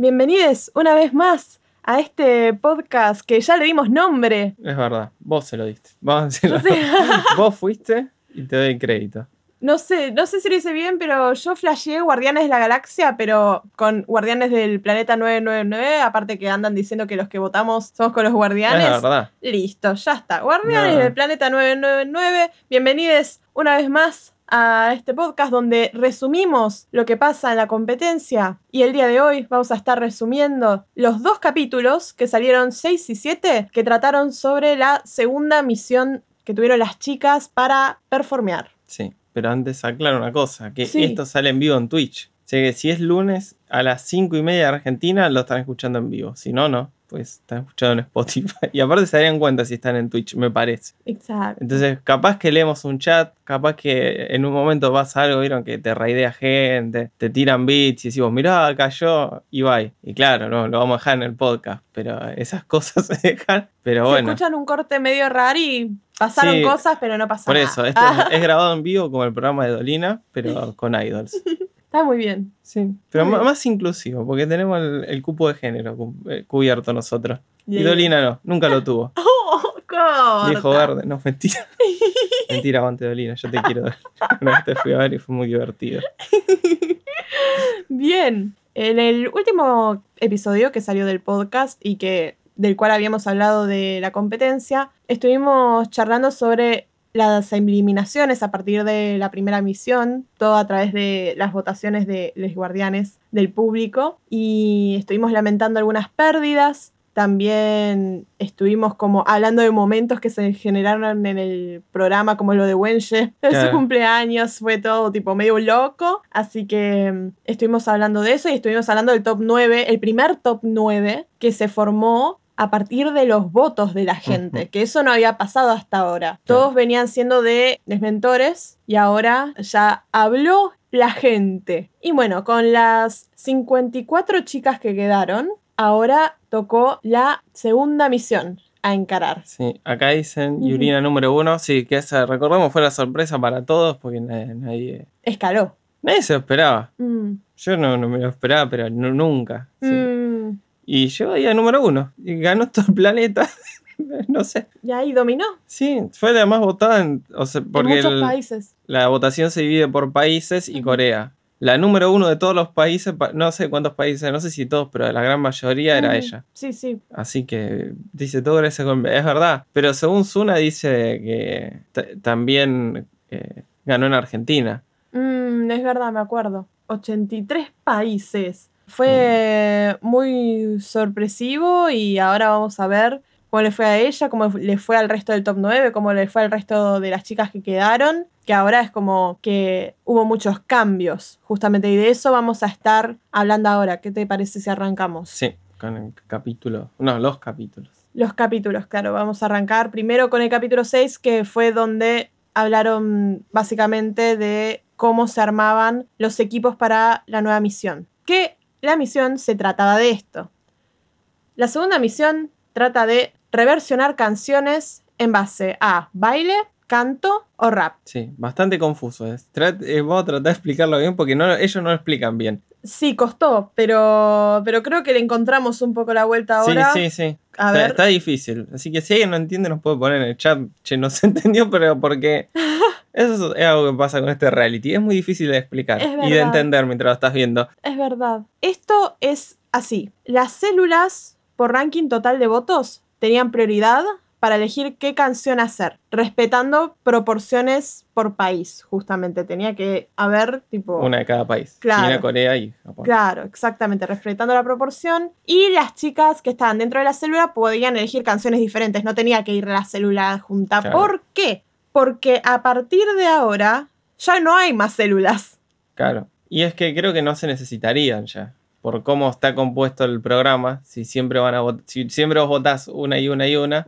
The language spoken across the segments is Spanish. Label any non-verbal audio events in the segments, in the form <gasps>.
Bienvenidos una vez más a este podcast que ya le dimos nombre. Es verdad, vos se lo diste. Vos, <laughs> <laughs> vos fuiste y te doy crédito. No sé, no sé si lo hice bien, pero yo flasheé Guardianes de la Galaxia, pero con Guardianes del Planeta 999, aparte que andan diciendo que los que votamos somos con los Guardianes. Es verdad. Listo, ya está. Guardianes del Planeta 999, bienvenidos una vez más a este podcast donde resumimos lo que pasa en la competencia y el día de hoy vamos a estar resumiendo los dos capítulos que salieron 6 y 7 que trataron sobre la segunda misión que tuvieron las chicas para performear. Sí pero antes aclaro una cosa, que esto sale en vivo en Twitch. O sea que si es lunes a las 5 y media de Argentina, lo están escuchando en vivo. Si no, no pues están escuchando en Spotify. <laughs> Y aparte se darían cuenta si están en Twitch, me parece. Exacto. Entonces, capaz que leemos un chat, capaz que en un momento vas a algo, vieron que te raidea gente, te tiran bits y decimos, mirá, cayó y bye. Y claro, no, lo vamos a dejar en el podcast, pero esas <laughs> cosas se dejan. Pero se bueno. escuchan un corte medio raro y pasaron cosas, pero no pasaron Por eso, esto <laughs> es grabado en vivo como el programa de Dolina, pero con idols. Está muy bien. Sí, pero más, inclusivo, porque tenemos el, cupo de género eh, cubierto nosotros. Y Dolina no, nunca lo tuvo. <laughs> Oh, Viejo verde, no, mentira. <laughs> mentira, aguante Dolina, yo te quiero. <laughs> Una vez te fui a ver y fue muy divertido. Bien, en el último episodio que salió del podcast y que del cual habíamos hablado de la competencia, estuvimos charlando sobre las eliminaciones a partir de la primera misión, todo a través de las votaciones de los guardianes del público y estuvimos lamentando algunas pérdidas. También estuvimos como hablando de momentos que se generaron en el programa, como lo de Wenche. <laughs> En su cumpleaños fue todo tipo medio loco. Así que mm, estuvimos hablando de eso y estuvimos hablando del top 9, el primer top 9 que se formó a partir de los votos de la gente, que eso no había pasado hasta ahora. Todos venían siendo de desmentores y ahora ya habló la gente. Y bueno, con las 54 chicas que quedaron, ahora tocó la segunda misión a encarar. Sí, acá dicen Yurina número uno, sí, que esa, recordemos, fue la sorpresa para todos porque nadie... Escaló. Nadie se lo esperaba. Mm. Yo no, me lo esperaba, pero nunca. Mm. Y llegó ahí a número uno. Y ganó todo el planeta. <laughs> no sé. Y ahí dominó. Sí, fue la más votada en, o sea, porque muchos países. La votación se divide por países y Corea. La número uno de todos los países, no sé cuántos países, no sé si todos, pero la gran mayoría era ella. Sí, sí. Así que dice todo gracias Es verdad. Pero según Suna dice que también eh, ganó en Argentina. Mm, es verdad, me acuerdo. 83 países. Fue muy sorpresivo y ahora vamos a ver cómo le fue a ella, cómo le fue al resto del top 9, cómo le fue al resto de las chicas que quedaron, que ahora es como que hubo muchos cambios, justamente, y de eso vamos a estar hablando ahora. ¿Qué te parece si arrancamos? Sí, con el capítulo, no, los capítulos. Los capítulos, claro, vamos a arrancar primero con el capítulo 6, que fue donde hablaron básicamente de cómo se armaban los equipos para la nueva misión. Que la misión se trataba de esto. La segunda misión trata de reversionar canciones en base a baile, canto o rap. Sí, bastante confuso. Es. Eh, vamos a tratar de explicarlo bien porque no, ellos no lo explican bien. Sí, costó, pero, pero creo que le encontramos un poco la vuelta ahora. Sí, sí, sí. está, difícil. Así que si alguien no entiende, nos puede poner en el chat. Che, no se <laughs> entendió, pero porque <laughs> Eso es algo que pasa con este reality. Es muy difícil de explicar y de entender mientras lo estás viendo. Es verdad. Esto es así. Las células, por ranking total de votos, tenían prioridad para elegir qué canción hacer, respetando proporciones por país, justamente. Tenía que haber, tipo... Una de cada país. China, Corea y Japón. Claro, exactamente, respetando la proporción. Y las chicas que estaban dentro de la célula podían elegir canciones diferentes, no tenía que ir la célula junta. ¿Por qué? Porque a partir de ahora ya no hay más células. Claro. Y es que creo que no se necesitarían ya. Por cómo está compuesto el programa, si siempre van a si siempre vos votás una y una y una,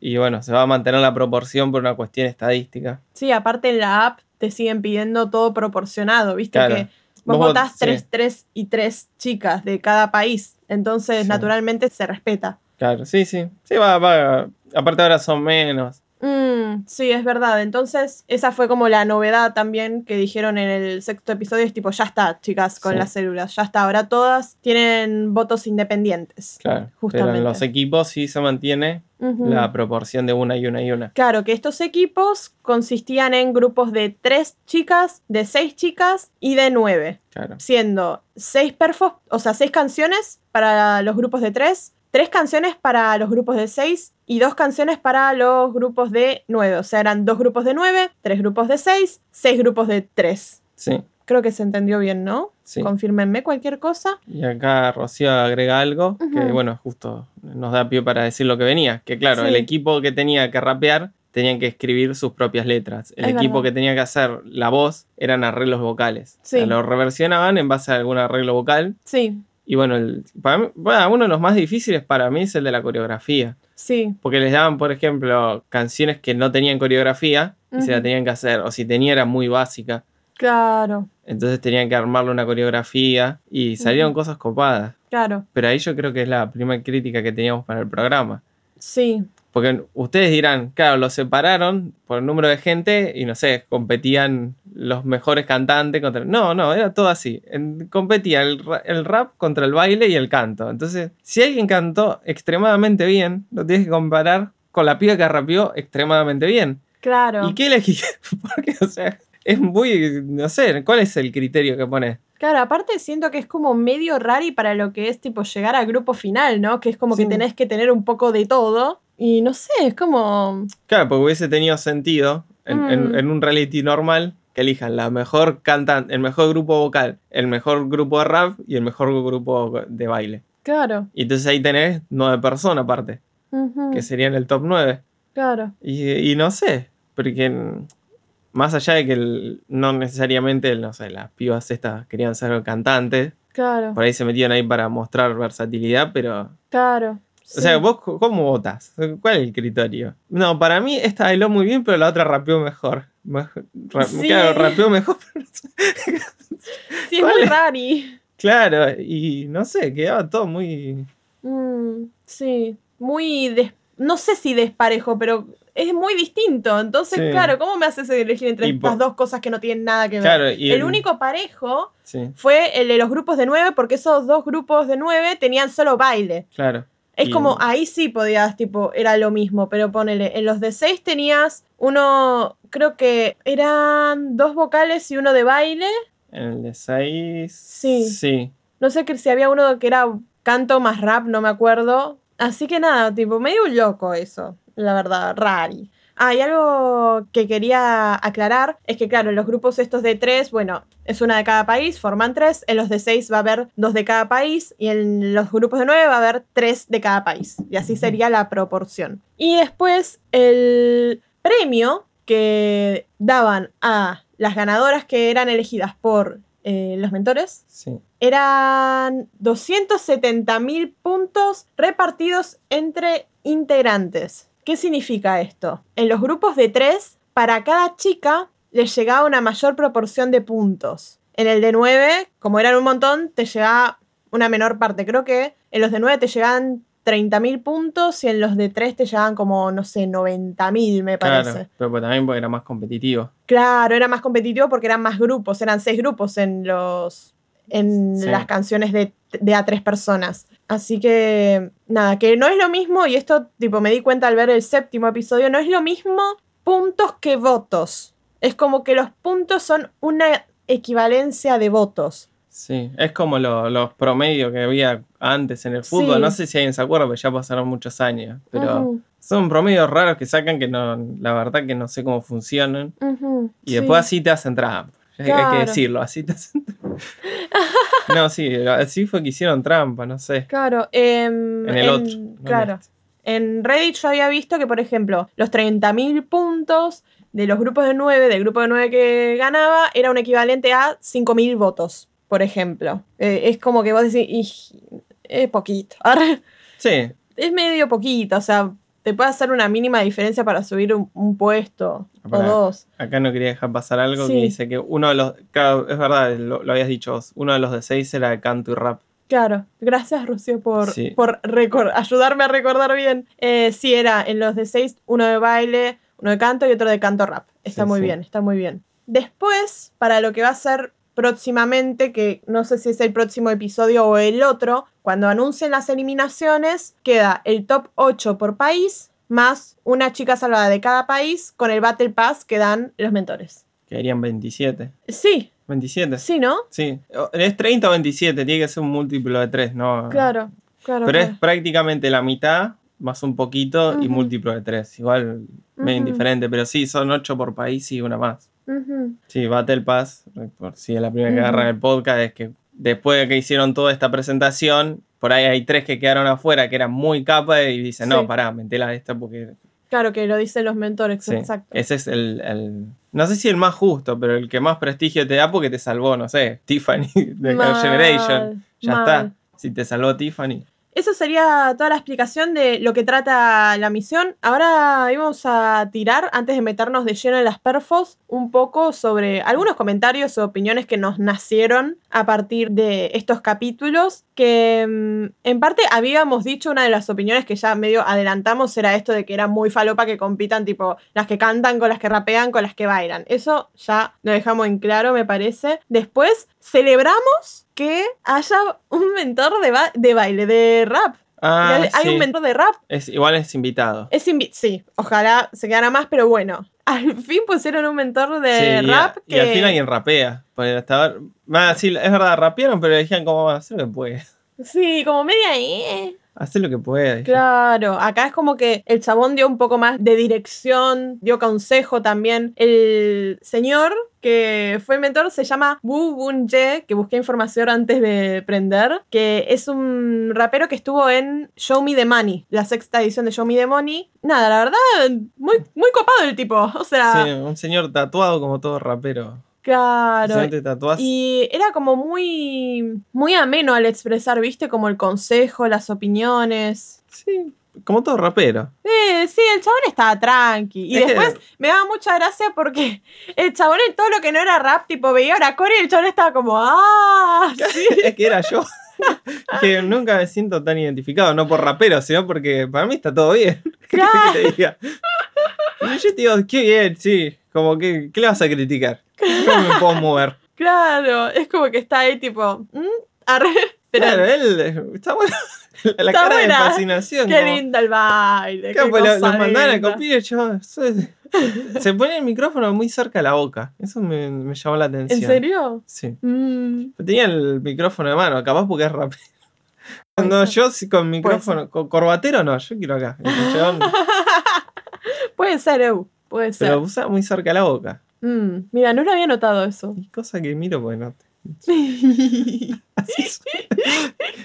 y bueno, se va a mantener la proporción por una cuestión estadística. Sí, aparte en la app te siguen pidiendo todo proporcionado, viste que vos, votás tres, tres y tres chicas de cada país, entonces naturalmente se respeta. Claro, sí, sí. Sí, va, va. Aparte ahora son menos. Mm, sí, es verdad. Entonces, esa fue como la novedad también que dijeron en el sexto episodio. Es tipo, ya está, chicas, con Sí. las células. Ya está. Ahora todas tienen votos independientes. Claro. Justamente. Pero en los equipos sí se mantiene la proporción de una y una y una. Claro, que estos equipos consistían en grupos de tres chicas, de seis chicas y de nueve. Claro. Siendo seis perfos, o sea, seis canciones para los grupos de tres, tres canciones para los grupos de seis y dos canciones para los grupos de nueve. O sea, eran dos grupos de nueve, tres grupos de seis, seis grupos de tres. Sí, Creo que se entendió bien, ¿no? sí. Confírmenme cualquier cosa. Y acá Rocío agrega algo que, bueno, justo nos da pie para decir lo que venía. Que claro, Sí. el equipo que tenía que rapear tenían que escribir sus propias letras. El Es equipo verdad. que tenía que hacer la voz eran arreglos vocales. O sea, Sí. lo reversionaban en base a algún arreglo vocal. Sí, Y bueno, el- para mí- bueno, uno de los más difíciles para mí es el de la coreografía. sí, Porque les daban, por ejemplo, canciones que no tenían coreografía y se la tenían que hacer. O si tenía era muy básica. claro, Entonces tenían que armarle una coreografía y salieron cosas copadas. claro. Pero ahí yo creo que es la primera crítica que teníamos para el programa. Sí, Porque ustedes dirán, claro, los separaron por el número de gente y no sé, competían los mejores cantantes contra... No, no, era todo así. Competía el, el rap contra el baile y el canto. Entonces, si alguien cantó extremadamente bien, lo tienes que comparar con la piba que rapeó extremadamente bien. claro. ¿Y qué elegí? <laughs> Porque, o sea, es muy... No sé, ¿cuál es el criterio que pones? Claro, aparte siento que es como medio raro y para lo que es tipo llegar al grupo final, ¿no? Que es como que tenés que tener un poco de todo. Y no sé, es como. Claro, porque hubiese tenido sentido en, en- Mm. en un reality normal que elijan la mejor cantante, el mejor grupo vocal, el mejor grupo de rap y el mejor grupo de baile. Claro. Y entonces ahí tenés nueve personas aparte, que serían el top nueve. Claro. Y, y no sé, porque más allá de que el- no necesariamente, no sé, las pibas estas querían ser cantantes, Claro. por ahí se metían ahí para mostrar versatilidad, pero Claro. O sea, vos cómo votas? ¿Cuál es el criterio? No, para mí esta bailó muy bien, pero la otra rapeó mejor. Sí. Claro, rapeó mejor. pero- <laughs> Sí, es ¿cuál muy es? rari. claro, y no sé, quedaba todo muy. Mm, sí. Muy. des- No sé si desparejo, pero es muy distinto. Entonces, Sí. claro, ¿cómo me haces elegir entre Y estas dos cosas que no tienen nada que ver? Claro, y el único parejo Sí, fue el de los grupos de nueve, porque esos dos grupos de nueve tenían solo baile. claro. Es Y- como, ahí sí podías, tipo, era lo mismo, pero ponele, en los de seis tenías uno, creo que eran dos vocales y uno de baile. En el de 6. Sí. Sí. No sé que si había uno que era canto más rap, no me acuerdo. Así que nada, tipo, medio loco eso, la verdad, rari. Ah, y algo que quería aclarar es que, claro, en los grupos estos de tres, bueno, es una de cada país, forman tres. En los de seis va a haber dos de cada país. Y en los grupos de nueve va a haber tres de cada país. Y así sería la proporción. Y después, el premio que daban a las ganadoras que eran elegidas por eh, los mentores Sí. eran 270 mil puntos repartidos entre integrantes. ¿Qué significa esto? En los grupos de tres, para cada chica les llegaba una mayor proporción de puntos. En el de nueve, como eran un montón, te llegaba una menor parte. Creo que en los de nueve te llegaban 30 mil puntos y en los de tres te llegaban como, no sé, 90 mil, me parece. Claro. Pero pues también porque era más competitivo. Claro, era más competitivo porque eran más grupos, eran seis grupos en los en Sí. las canciones de, de a tres personas. Así que nada, que no es lo mismo, y esto tipo me di cuenta al ver el séptimo episodio, no es lo mismo puntos que votos. Es como que los puntos son una equivalencia de votos. Sí. Es como lo- los promedios que había antes en el fútbol. Sí. No sé si alguien se acuerda, porque ya pasaron muchos años. Pero son promedios raros que sacan que no, la verdad que no sé cómo funcionan. Y sí. después así te hacen trampa. Hay- Hay Claro. que decirlo, así te. No, sí, así fue que hicieron trampa, no sé. Claro, em, En el otro. no Claro. este. En Reddit yo había visto que, por ejemplo, los 30.000 puntos de los grupos de 9, del grupo de 9 que ganaba, era un equivalente a 5.000 votos, por ejemplo. Eh, es como que vos decís, "Ij, es poquito. <laughs> Sí, Es medio poquito, o sea, te puede hacer una mínima diferencia para subir un, un puesto o dos. acá no quería dejar pasar algo Sí. que dice que uno de los. Claro, es verdad, lo, lo habías dicho vos. Uno de los de seis era canto y rap. Claro, gracias Rocío por, Sí. por ayudarme a recordar bien. Eh, sí, era en los de 6, uno de baile, Uno de canto y otro de canto rap. Está Sí, muy bien, está muy bien. Después, para lo que va a ser próximamente, que no sé si es el próximo episodio o el otro, cuando anuncien las eliminaciones, queda el top 8 por país, más una chica salvada de cada país con el Battle Pass que dan los mentores. Quedarían 27. Sí, 27. sí, ¿no? Sí. Es 30 o 27, tiene que ser un múltiplo de 3, ¿no? Claro, claro. Pero es prácticamente la mitad, más un poquito, y múltiplo de 3. Igual, medio Ujú. indiferente, pero sí, son 8 por país y una más. Ujú. Sí, Battle Pass, por si es la primera que agarran el podcast, es que después de que hicieron toda esta presentación, por ahí hay tres que quedaron afuera que eran muy capas y dicen, Sí. no, pará, metela esta porque... Claro que lo dicen los mentores, Sí, exacto. ese es el, el- No sé si el más justo, pero el que más prestigio te da porque te salvó, no sé, Tiffany <laughs> de Girl Generation. Ya mal. está. Si te salvó Tiffany. Eso sería toda la explicación de lo que trata la misión. Ahora íbamos a tirar, antes de meternos de lleno en las perfos, un poco sobre algunos comentarios o opiniones que nos nacieron a partir de estos capítulos. Que mm, en parte habíamos dicho una de las opiniones que ya medio adelantamos era esto de que era muy falopa que compitan, tipo las que cantan con las que rapean, con las que bailan. Eso ya lo dejamos en claro, me parece. Después celebramos que haya un mentor de, ba- de baile, de rap. Ah, hay, un mentor de rap. Es, igual es invitado. Es invi- sí, ojalá se quedara más, pero bueno. <laughs> Al fin pusieron un mentor de Sí, y, rap y que. al fin alguien rapea. Hasta Ah, sí, es verdad, rapearon, pero decían como hacer lo que puede. Sí, como media. eh. Hacer lo que puede. Claro, acá es como que el chabón dio un poco más de dirección, dio consejo también. El señor que fue el mentor se llama Wu Bun Ye, que busqué información antes de prender, que es un rapero que estuvo en Show Me the Money, la sexta edición de Show Me the Money. Nada, la verdad, muy, muy copado el tipo. O sea, Sí, un señor tatuado como todo rapero. Claro. Tatuás. Y era como muy, muy ameno al expresar, viste, como el consejo, las opiniones. Sí, como todo rapero. Eh, sí, el chabón estaba tranqui. Y <laughs> después me daba mucha gracia porque el chabón en todo lo que no era rap, tipo veía a Cory y el chabón estaba como, ¡ah! <laughs> Sí. es que era yo. <laughs> que nunca me siento tan identificado, no por rapero, sino porque para mí está todo bien. ¿Qué querés que te diga? Y yo te digo, qué bien, sí. Como que, ¿qué le vas a criticar? ¿Cómo me puedo <laughs> mover? Claro, es como que está ahí tipo, "Mm, arre". Pero claro, él está bueno. La Está cara buena. de fascinación. qué como- lindo el baile. Claro, pues los mandaban a copiar yo. <laughs> Se pone el micrófono muy cerca de la boca. Eso me, me llamó la atención. ¿En serio? Sí. Mm, Tenía el micrófono de mano, capaz porque es No, ser. yo con micrófono, con corbatero no, yo quiero acá. <laughs> Puede ser, Eu. Puede ser. pero usa muy cerca la boca. Mm, mira, no lo había notado eso. Y cosa que miro porque no. <laughs> <laughs>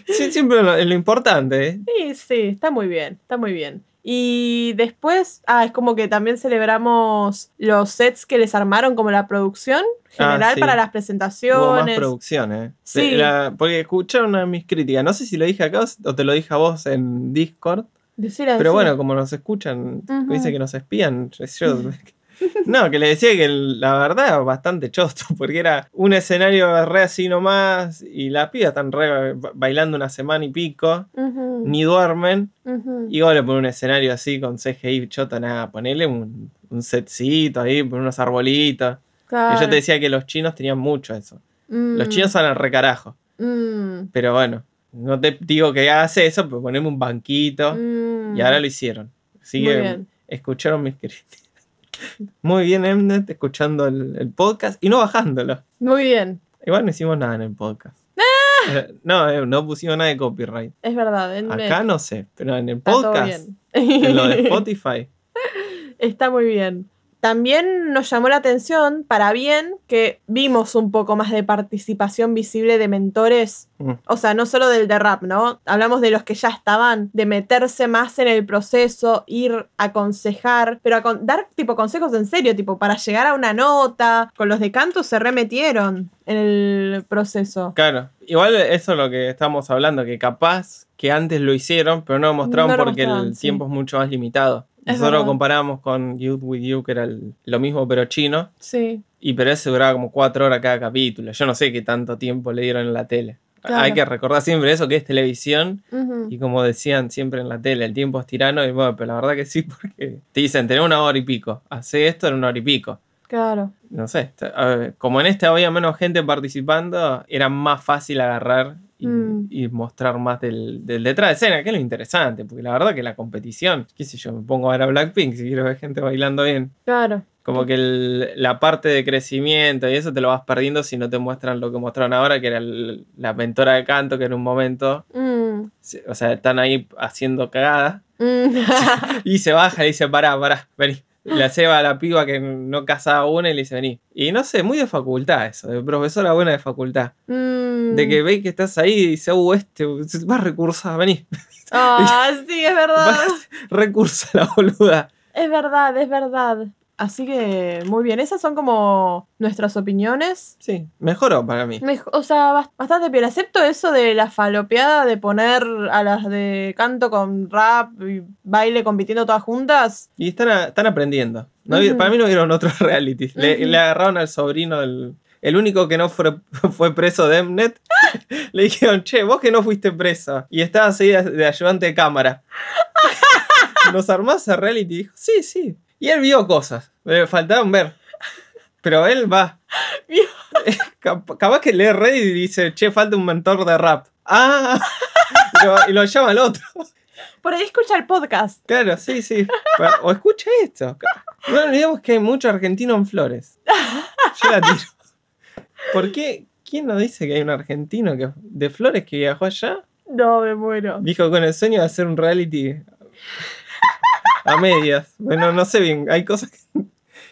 Sí, siempre lo, lo importante, ¿eh? Sí, sí, está muy bien, está muy bien. Y después, ah, es como que también celebramos los sets que les armaron, como la producción general Ah, sí. para las Hubo más presentaciones. producción, ¿eh? Sí. La- porque escucharon una de mis críticas. No sé si lo dije acá o te lo dije a vos en Discord. Decile, Pero bueno, como nos escuchan, Ujú. dice que nos espían. yo- <laughs> <laughs> no, que le decía que la verdad era bastante chosto, <laughs> porque era un escenario re así nomás, y las pibas están re ba- bailando una semana y pico, ni duermen, y vos le pones un escenario así con CGI choto, nada, ponele un, un setcito ahí, pon unos arbolitos. Yo te decía que los chinos tenían mucho eso. Los Mm, chinos son al recarajo, mm, pero bueno, no te digo que hagas eso, pero poneme un banquito. mm. Y ahora lo hicieron. Así Muy que bien. escucharon mis críticas. Muy bien, Emnet, escuchando el, el podcast y no bajándolo. Muy bien, Igual no hicimos nada en el podcast. Eh, no, eh, no pusimos nada de copyright. es verdad. en- Acá no sé, pero en el podcast, bien. en lo de <laughs> Spotify. Está muy bien. También nos llamó la atención, para bien, que vimos un poco más de participación visible de mentores. Mm. O sea, no solo del de rap, ¿no? Hablamos de los que ya estaban, de meterse más en el proceso, ir a aconsejar, pero a con- dar tipo consejos en serio, tipo para llegar a una nota. Con los de canto se remetieron en el proceso. Claro, igual eso es lo que estamos hablando, que capaz que antes lo hicieron, pero no lo mostraron No lo porque mostraron, el sí. tiempo es mucho más limitado. Nosotros lo comparamos con Youth With You, que era el- lo mismo pero chino, Sí. y pero ese duraba como cuatro horas cada capítulo. Yo no sé qué tanto tiempo le dieron en la tele. Claro. Hay que recordar siempre eso que es televisión y como decían siempre en la tele, el tiempo es tirano y bueno, pero la verdad que sí, <laughs> porque te dicen, tenés una hora y pico, hace esto en una hora y pico. Claro. No sé, ver, como en este había menos gente participando, era más fácil agarrar y, Mm. y mostrar más del, del detrás de escena, que es lo interesante, porque la verdad que la competición, qué sé yo, me pongo a ver a Blackpink si quiero ver gente bailando bien. Claro. Como que el- la parte de crecimiento y eso te lo vas perdiendo si no te muestran lo que mostraron ahora, que era el- la mentora de canto, que en un momento, Mm. o sea, están ahí haciendo cagada Mm. <laughs> y se baja y dice, pará, pará, vení. La lleva a la piba que no casaba una y le dice, vení. Y no sé, muy de facultad eso, de profesora buena de facultad. Mm. De que ve que estás ahí y dice, uh, este, va a recursar, vení. Ah, <laughs> sí, es verdad. recursa la boluda. Es verdad, es verdad. Así que, muy bien. Esas son como nuestras opiniones. Sí, mejoró para mí. O sea, bas- bastante bien. Excepto eso de la falopeada de poner a las de canto con rap y baile compitiendo todas juntas. Y están, a- están aprendiendo. No. Para mí no vieron otro <laughs> reality. Le, agarraron al sobrino del. El único que no fue, <laughs> fue preso de Mnet. <laughs> le dijeron, che, vos que no fuiste preso. Y estabas ahí de, ayudante de cámara. ¿Nos armás a reality? Dijo, sí, sí. Y él vio cosas. Le faltaban ver. Pero él va. <laughs> Cap- Capaz que lee Reddit y dice, che, falta un mentor de rap. Ah. Y <laughs> lo, y lo llama al otro. Por ahí escucha el podcast. Claro, sí, sí. O escucha esto. No olvidemos que hay mucho argentino en Flores. Yo la tiro. ¿Por qué? ¿Quién nos dice que hay un argentino que, de Flores que viajó allá? No, me muero. Dijo con el sueño de hacer un reality a medias. Bueno, no sé bien, hay cosas que...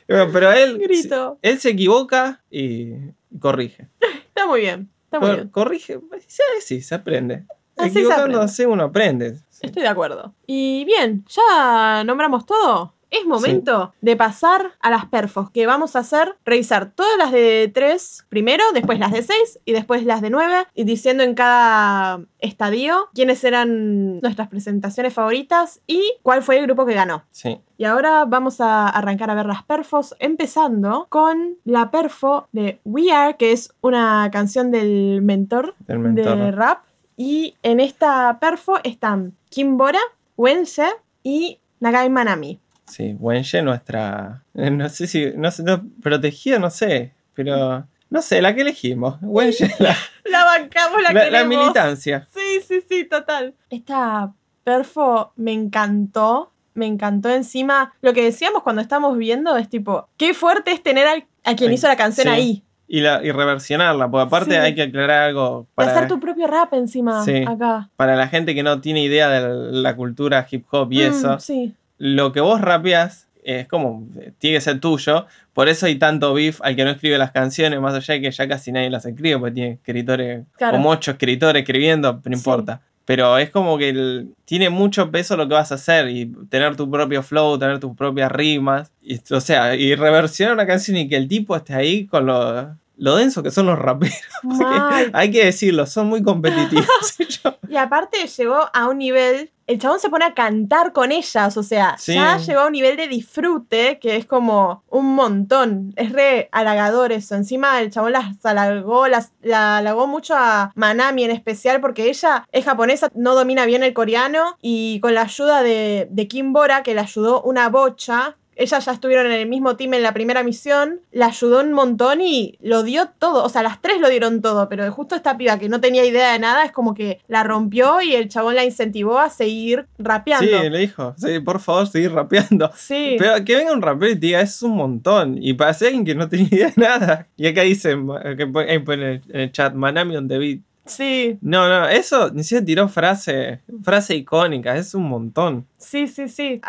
Bueno, pero él, Grito. él se equivoca y corrige. Está muy bien. Está muy Cor- bien. corrige, sí, sí, se aprende. Así se Equivocándose uno aprende. Sí. Estoy de acuerdo. Y bien, ya nombramos todo. Es momento de pasar a las perfos, que vamos a hacer, revisar todas las de 3 primero, después las de 6 y después las de 9, y diciendo en cada estadio quiénes eran nuestras presentaciones favoritas y cuál fue el grupo que ganó. Sí. Y ahora vamos a arrancar a ver las perfos, empezando con la perfo de We Are, que es una canción del mentor Del mentor. de rap. Y en esta perfo están Kim Bora, Wense y Nagai Manami. Sí, Wenye, nuestra. eh, No sé si. No sé, no, protegida, no sé. Pero. No sé, la que elegimos. Wenye, la, <laughs> La bancamos, la, la- la queremos. militancia. Sí, sí, sí, total. Esta perfo me encantó. Me encantó encima. Lo que decíamos cuando estamos viendo es tipo, qué fuerte es tener al- a quien Ay, hizo la canción sí. ahí. Y, la, y reversionarla, porque aparte Sí. hay que aclarar algo para, hacer tu propio rap encima Sí. acá. para la gente que no tiene idea de la cultura hip hop y Mm, eso. Sí. Lo que vos rapeas es como. Tiene que ser tuyo. Por eso hay tanto beef al que no escribe las canciones, más allá de que ya casi nadie las escribe, porque tiene escritores, Claro. como ocho escritores escribiendo, no Sí. importa. Pero es como que el- tiene mucho peso lo que vas a hacer y tener tu propio flow, tener tus propias rimas. Y, o sea, y reversionar una canción y que el tipo esté ahí con lo, lo denso que son los raperos. <laughs> porque hay que decirlo, son muy competitivos. <laughs> <laughs> Y aparte llegó a un nivel, el chabón se pone a cantar con ellas, o sea, Sí. ya llegó a un nivel de disfrute que es como un montón, es re halagador eso. Encima el chabón las halagó, las, la halagó mucho a Manami en especial porque ella es japonesa, no domina bien el coreano y con la ayuda de, de Kim Bora, que le ayudó una bocha, ellas ya estuvieron en el mismo team en la primera misión, la ayudó un montón y lo dio todo. O sea, las tres lo dieron todo, pero justo esta piba que no tenía idea de nada es como que la rompió y el chabón la incentivó a seguir rapeando. sí, le dijo, sí, por favor, seguir rapeando. Sí. Pero que venga un rapero y diga, es un montón. Y para ser alguien que no tenía <laughs> idea de nada. Y acá dice, que pone, ahí pone en el chat, Manami on the beat. Sí, No, no, eso ni siquiera tiró frase, frase icónica, es un montón. Sí, sí, sí.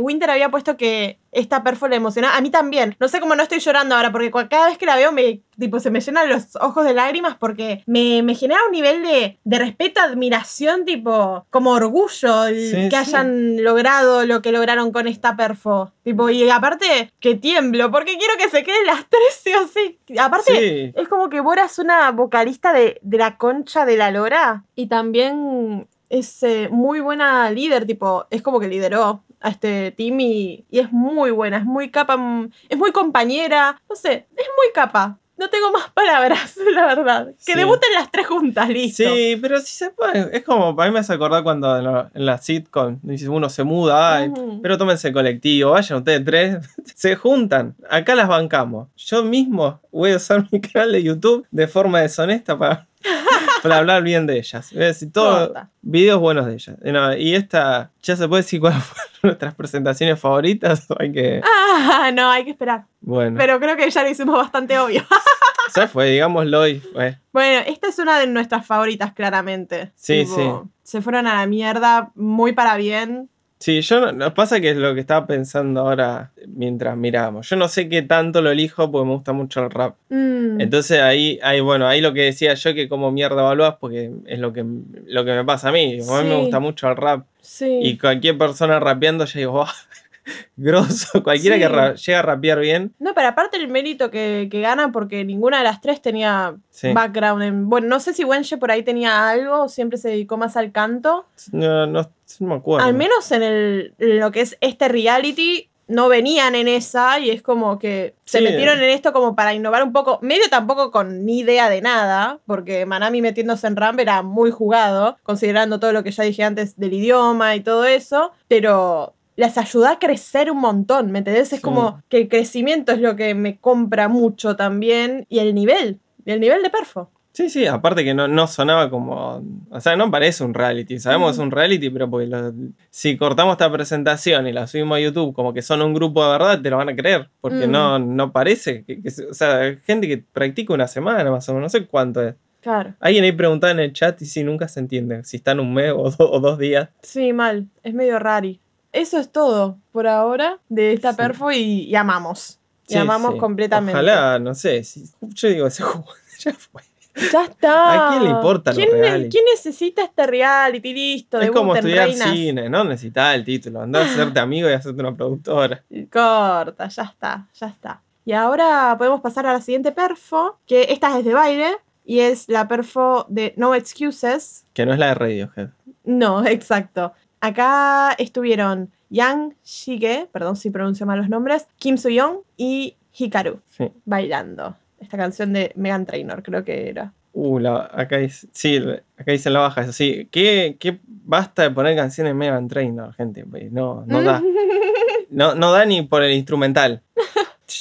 Winter había puesto que esta perfo le emocionaba. A mí también. No sé cómo no estoy llorando ahora, porque cada vez que la veo me, tipo, se me llenan los ojos de lágrimas porque me, me genera un nivel de, de respeto, admiración, tipo, como orgullo el Sí, que sí. hayan logrado lo que lograron con esta perfo. Tipo, y aparte que tiemblo, porque quiero que se queden las tres sí o sí. Aparte, Sí, es como que Bora es una vocalista de, de la concha de la lora y también es eh, muy buena líder, tipo, es como que lideró a este team y, y es muy buena, es muy capa, mm, es muy compañera, no sé, es muy capa. No tengo más palabras, <laughs> la verdad. Que Sí. debuten las tres juntas, listo. Sí, pero sí se puede. Es como, a mí me hace acordar cuando en la, en la sitcom uno se muda, ay, pero tómense el colectivo, vayan ustedes tres, <laughs> se juntan, acá las bancamos. Yo mismo voy a usar mi canal de YouTube de forma deshonesta para, para hablar bien de ellas. Voy a decir todo, Corta. videos buenos de ellas. Y no, Y esta, ¿ya se puede decir cuáles <laughs> fueron nuestras presentaciones favoritas? O hay que, Ah, no, hay que esperar. bueno, Pero creo que ya lo hicimos bastante obvio. <laughs> ya fue, digámoslo y fue. Bueno, esta es una de nuestras favoritas, claramente. Sí, sí. Se fueron a la mierda muy para bien. Sí, yo no, pasa que es lo que estaba pensando ahora mientras miramos. Yo no sé qué tanto lo elijo porque me gusta mucho el rap. Mm, Entonces ahí, ahí, bueno, ahí lo que decía yo que como mierda evaluás porque es lo que, lo que me pasa a mí. A mí me gusta mucho el rap. sí. Y cualquier persona rapeando, yo digo, "Oh, <laughs> grosso. Cualquiera Sí. que ra- llega a rapear bien. No, pero aparte el mérito que, que ganan, porque ninguna de las tres tenía Sí. background en. Bueno, no sé si Wenche por ahí tenía algo, o siempre se dedicó más al canto. No, no, no me acuerdo. Al menos en, el, en lo que es este reality, no venían en esa y es como que se Sí. metieron en esto como para innovar un poco, medio tampoco con ni idea de nada, porque Manami metiéndose en Ramp era muy jugado, considerando todo lo que ya dije antes del idioma y todo eso, pero las ayudó a crecer un montón, ¿me entendés? Es Sí. como que el crecimiento es lo que me compra mucho también y el nivel, el nivel de perfo. Sí, sí, aparte que no, no sonaba como. O sea, no parece un reality. Sabemos que es Mm. un reality, pero porque lo- si cortamos esta presentación y la subimos a YouTube como que son un grupo de verdad, te lo van a creer. Porque Mm. no, no parece. Que, que o sea, gente que practica una semana más o menos, no sé cuánto es. Claro. Alguien ahí preguntaba en el chat y si nunca se entiende. Si están un mes o, do- o dos días. Sí, mal. Es medio rari. Eso es todo por ahora de esta Sí. perfo y, y amamos. Y Sí, amamos sí. completamente. Ojalá, no sé. si- yo digo, se jugó, <laughs> ya fue. Ya está. ¿A quién le importa ¿Quién, reality? ¿Quién necesita este reality? Listo, Es como estudiar reinas. cine, no necesitas el título. Andá a <gasps> hacerte amigo y hacerte una productora. Corta, ya está, ya está. Y ahora podemos pasar a la siguiente perfo, que esta es de baile y es la perfo de No Excuses. Que no es la de Radiohead. No, <laughs> exacto. Acá estuvieron Yang Shige, perdón si pronuncio mal los nombres, Kim Soo-young y Hikaru Sí. bailando. Esta canción de Megan Trainor, creo que era. Uh, la- acá dice, sí, acá dice la baja, eso sí. ¿Qué, qué basta de poner canciones Megan Trainor, gente? pues, No, no da. <laughs> No, no da ni por el instrumental.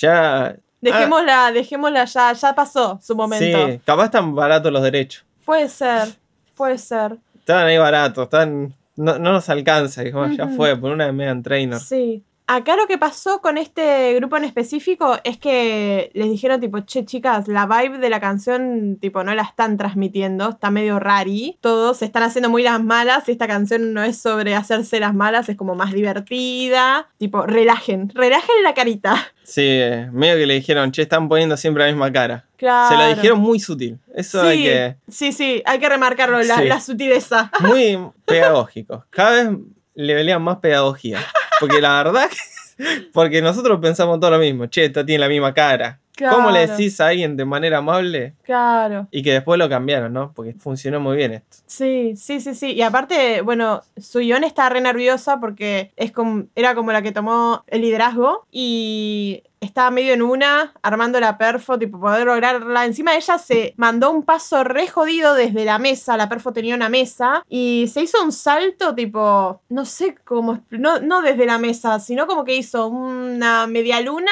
Ya. Dejémosla, dejémosla ya, ya pasó su momento. Sí, capaz están baratos los derechos. Puede ser, puede ser. Están ahí baratos, están. No, no nos alcanza, dijimos, ya fue, por una de Megan Trainor. Sí. Acá lo que pasó con este grupo en específico es que les dijeron tipo, che chicas, la vibe de la canción tipo no la están transmitiendo, está medio rari, todos se están haciendo muy las malas y esta canción no es sobre hacerse las malas, es como más divertida, tipo, relajen, relajen la carita. <laughs> Sí, medio que le dijeron, che, están poniendo siempre la misma cara. Claro. Se lo dijeron muy sutil. Eso hay sí, que. sí, sí, hay que remarcarlo, la, Sí. la sutileza. muy pedagógico. Cada vez le veían más pedagogía. Porque la verdad que- Porque nosotros pensamos todo lo mismo. Che, esta tiene la misma cara. ¿Cómo le Claro. decís a alguien de manera amable? Claro. Y que después lo cambiaron, ¿no? Porque funcionó muy bien esto. Sí, sí, sí, sí. Y aparte, bueno, Suyon está re nerviosa porque es como, era como la que tomó el liderazgo y estaba medio en una, armando la perfo, tipo, poder lograrla. Encima ella se mandó un paso re jodido desde la mesa, la perfo tenía una mesa, y se hizo un salto, tipo, no sé cómo, no, no desde la mesa, sino como que hizo una media luna.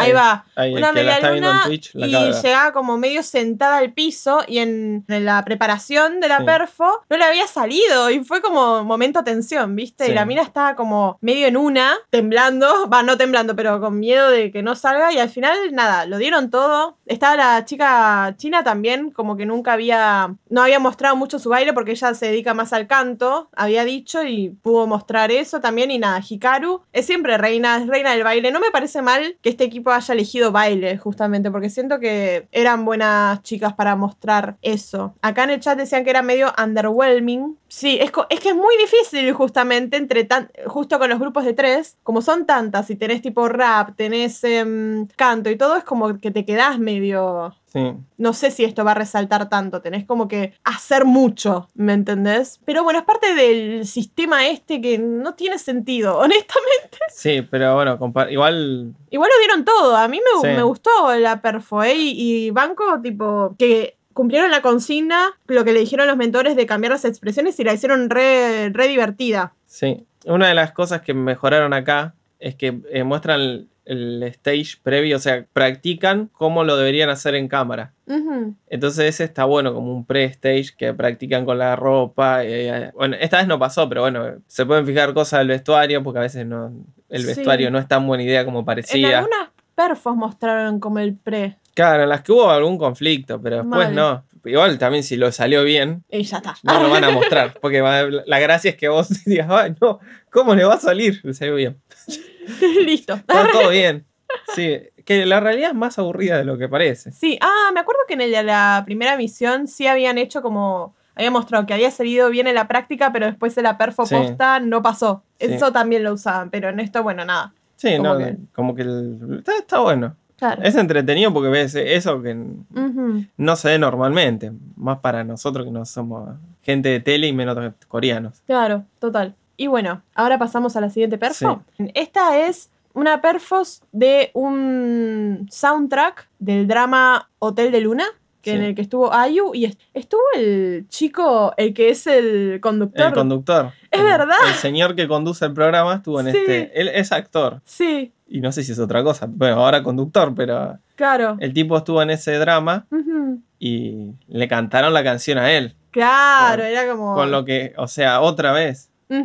Ahí, va, Ahí, una media luna Twitch y caga. llegaba como medio sentada al piso y en, en la preparación de la Sí. perfo no le había salido y fue como momento tensión, ¿viste? Sí. Y la mina estaba como medio en una, temblando, va, no temblando, pero con miedo de que no salga y al final nada, lo dieron todo. Estaba la chica china también, como que nunca había, no había mostrado mucho su baile porque ella se dedica más al canto, había dicho y pudo mostrar eso también y nada, Hikaru es siempre reina, es reina del baile. No me parece mal que este equipo haya elegido baile, justamente, porque siento que eran buenas chicas para mostrar eso. Acá en el chat decían que era medio underwhelming. Sí, es, es que es muy difícil justamente entre tan, justo con los grupos de tres, como son tantas y tenés tipo rap, tenés em, canto y todo, es como que te quedás medio Sí. no sé si esto va a resaltar tanto, tenés como que hacer mucho, ¿me entendés? Pero bueno, es parte del sistema este que no tiene sentido, <laughs> honestamente. Sí, pero bueno, igual Igual lo dieron todo, a mí me, Sí. me gustó la perfo, ¿eh? Y, y banco, tipo, que cumplieron la consigna, lo que le dijeron los mentores de cambiar las expresiones y la hicieron re, re divertida. Sí, una de las cosas que mejoraron acá es que eh, muestran el, stage previo, o sea, practican cómo lo deberían hacer en cámara. Entonces ese está bueno, como un pre-stage que practican con la ropa. eh, eh, bueno, esta vez no pasó, pero bueno, se pueden fijar cosas del vestuario porque a veces no, el Sí. vestuario no es tan buena idea como En parecía. algunas perfos mostraron como el pre. Claro, en las que hubo algún conflicto, pero después Mal. no. Igual también si lo salió bien, Y ya está. no lo van a <laughs> mostrar, porque va- la gracia es que vos <laughs> digas, ay, no, ¿cómo le va a salir? Le salió bien. <laughs> Listo. Está todo bien. Sí, que la realidad es más aburrida de lo que parece. Sí, ah, me acuerdo que en el de la primera misión sí habían hecho como. Había mostrado que había salido bien en la práctica, pero después en la perfo Sí. posta no pasó. Sí. Eso también lo usaban, pero en esto, bueno, nada. Sí, Como no, que- como que el- está, está bueno. Claro. Es entretenido porque ves eso que no se ve normalmente. Más para nosotros que no somos gente de tele y menos coreanos. Claro, total. Y bueno, ahora pasamos a la siguiente perfo. Esta es una perfos de un soundtrack del drama Hotel de Luna, que Sí. en el que estuvo Ayu y est- estuvo el chico, el que es el conductor. El conductor. Es el- verdad. El señor que conduce el programa estuvo en Sí. este. Él es actor. Sí, Y no sé si es otra cosa. Bueno, ahora conductor, pero claro. el tipo estuvo en ese drama y le cantaron la canción a él. Claro, Con- era como. Con lo que, o sea, otra vez. Sí,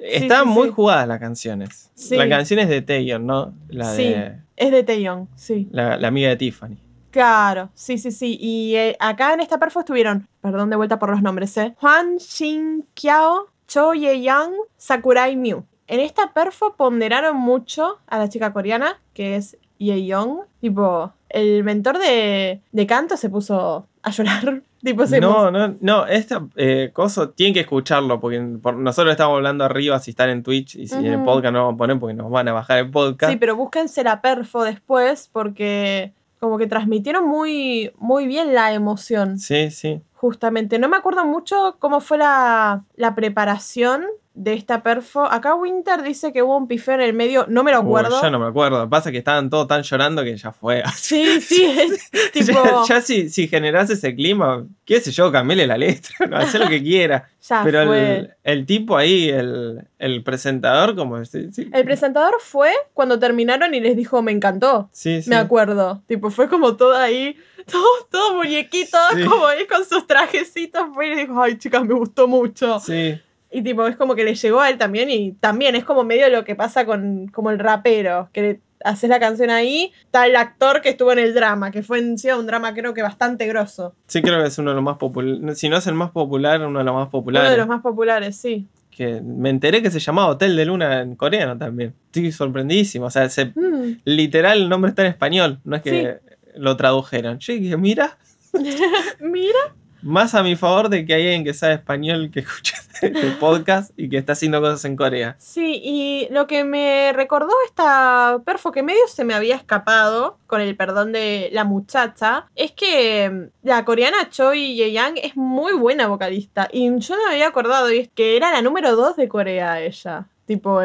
Están sí, muy sí. jugadas las canciones. Sí. La canción es de Taeyeon, ¿no? La Sí. de Es de Taeyong, sí. la, la amiga de Tiffany. Claro, sí, sí, sí. Y eh, acá en esta perfo estuvieron, perdón de vuelta por los nombres, ¿eh? Juan Shin Kiao, Cho Ye Yang, Sakurai Miu. En esta perfo ponderaron mucho a la chica coreana, que es Ye Young. Tipo, el mentor de, de canto se puso a llorar. <laughs> tipo, se No, no, no, esta eh, cosa tienen que escucharlo porque por- nosotros estamos hablando arriba si están en Twitch y si en el podcast no vamos a poner porque nos van a bajar el podcast. Sí, pero búsquense la perfo después porque como que transmitieron muy, muy bien la emoción. sí, sí. Justamente, no me acuerdo mucho cómo fue la, la preparación de esta perfo. Acá Winter dice que hubo un pifeo en el medio, no me lo Uy, acuerdo. yo no me acuerdo. Pasa que estaban todos tan llorando que ya fue. <laughs> Sí, sí, es <laughs> tipo, ya ya si, si generás ese clima, qué sé yo, cambiale la letra, <laughs> no, haz lo que quiera. ya Pero fue. el, el tipo ahí, el, el presentador, como sí, sí, El presentador fue cuando terminaron y les dijo, me encantó. sí, sí. Me acuerdo. Tipo, fue como todo ahí, <laughs> todo, todo muñequito, Sí. como ahí con sus trajecitos. Fue y le dijo, ay, chicas, me gustó mucho. Sí, Y tipo, es como que le llegó a él también y también es como medio lo que pasa con como el rapero, que le haces la canción ahí, está el actor que estuvo en el drama, que fue en sí un drama creo que bastante grosso. sí creo que es uno de los más populares. Si no es el más popular, uno de los más Uno populares. de los más populares, sí. Que me enteré que se llamaba Hotel de Luna en coreano también. Estoy sorprendidísimo. O sea, se- Mm. literal el nombre está en español. No es que lo tradujeron. Yo dije, mira, <laughs> Mira, más a mi favor de que hay alguien que sabe español que escuche este <laughs> podcast y que está haciendo cosas en Corea. sí, y lo que me recordó esta perfo que medio se me había escapado, con el perdón de la muchacha, es que mm, la coreana Choi Ye-yang es muy buena vocalista, y yo no me había acordado, y es que era la número 2 de Corea ella. Tipo,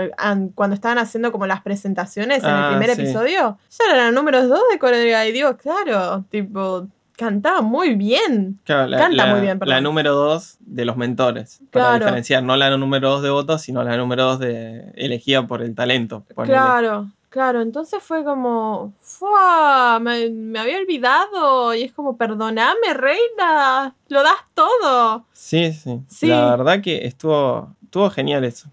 cuando estaban haciendo como las presentaciones en el Ah, primer sí. episodio, ella era la número 2 de Corea, y digo, claro, tipo, cantaba muy bien. Claro, la, Canta la- muy bien, perdón. la número dos de los mentores. Para Claro. diferenciar, no la número dos de votos, sino la número dos de elegida por el talento. ponele. Claro, claro, entonces fue como, ¡fua! Me, me había olvidado y es como, perdoname, reina, lo das todo. Sí, sí, Sí. La verdad que estuvo, estuvo genial eso.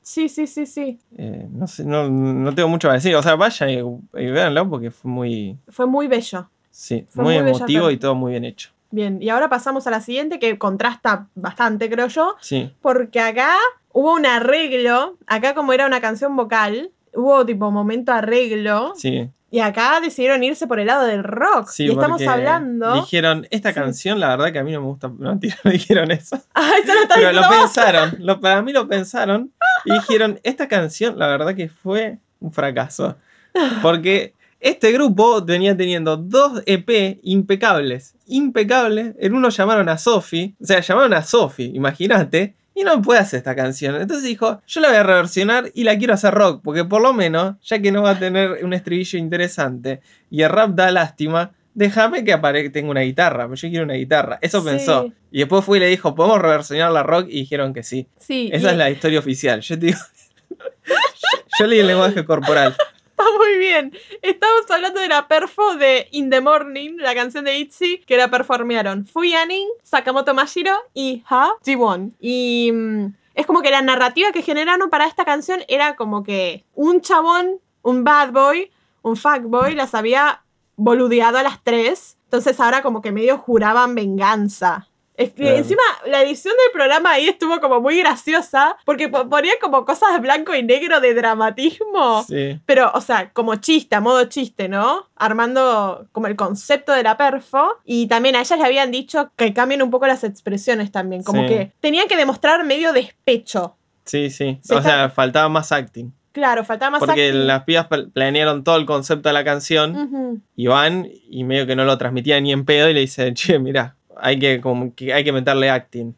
Sí, sí, sí, sí. Eh, no sé, no, no tengo mucho que decir. O sea, vayan y, y véanlo porque fue muy, Fue muy bello. sí, Fue muy, muy emotivo y todo muy bien hecho. Bien, y ahora pasamos a la siguiente que contrasta bastante, creo yo, Sí, porque acá hubo un arreglo, acá como era una canción vocal, hubo tipo momento arreglo, sí. Y acá decidieron irse por el lado del rock. sí y estamos hablando... Dijeron, esta Sí. canción, la verdad que a mí no me gusta. No, <laughs> no dijeron eso. <laughs> Se lo está Pero lo pensaron, lo, <laughs> para mí lo pensaron y dijeron, esta canción la verdad que fue un fracaso. Porque Este grupo venía teniendo dos EP impecables, impecables. En uno llamaron a Sophie, o sea, llamaron a Sophie, imagínate. Y no puede hacer esta canción. Entonces dijo, yo la voy a reversionar y la quiero hacer rock, porque por lo menos, ya que no va a tener un estribillo interesante y el rap da lástima, déjame que tenga una guitarra, yo quiero una guitarra. Eso Sí. pensó. Y después fue y le dijo, ¿podemos reversionar la rock? Y dijeron que sí. Sí, Esa y es la historia oficial. Yo te digo, <laughs> yo leí el lenguaje corporal. <laughs> está muy bien. Estamos hablando de la perfo de In the Morning, la canción de ITZY, que la performearon Fuyanin, Sakamoto Mashiro y Ha Jiwon. Y mm, es como que la narrativa que generaron para esta canción era como que un chabón, un bad boy, un fuckboy, las había boludeado a las tres. Entonces ahora como que medio juraban venganza. Es que Claro. encima la edición del programa ahí estuvo como muy graciosa porque po- ponía como cosas blanco y negro de dramatismo. Sí. Pero, o sea, como chiste, a modo chiste, ¿no? Armando como el concepto de la perfo. Y también a ellas le habían dicho que cambien un poco las expresiones también. Como Sí. que tenían que demostrar medio despecho. Sí, sí. Se o está- sea, faltaba más acting. Claro, faltaba más Porque acting. las pibas pl- planearon todo el concepto de la canción Ujú. y van y medio que no lo transmitían ni en pedo y le dicen, che, mira, hay que, como que, hay que meterle acting.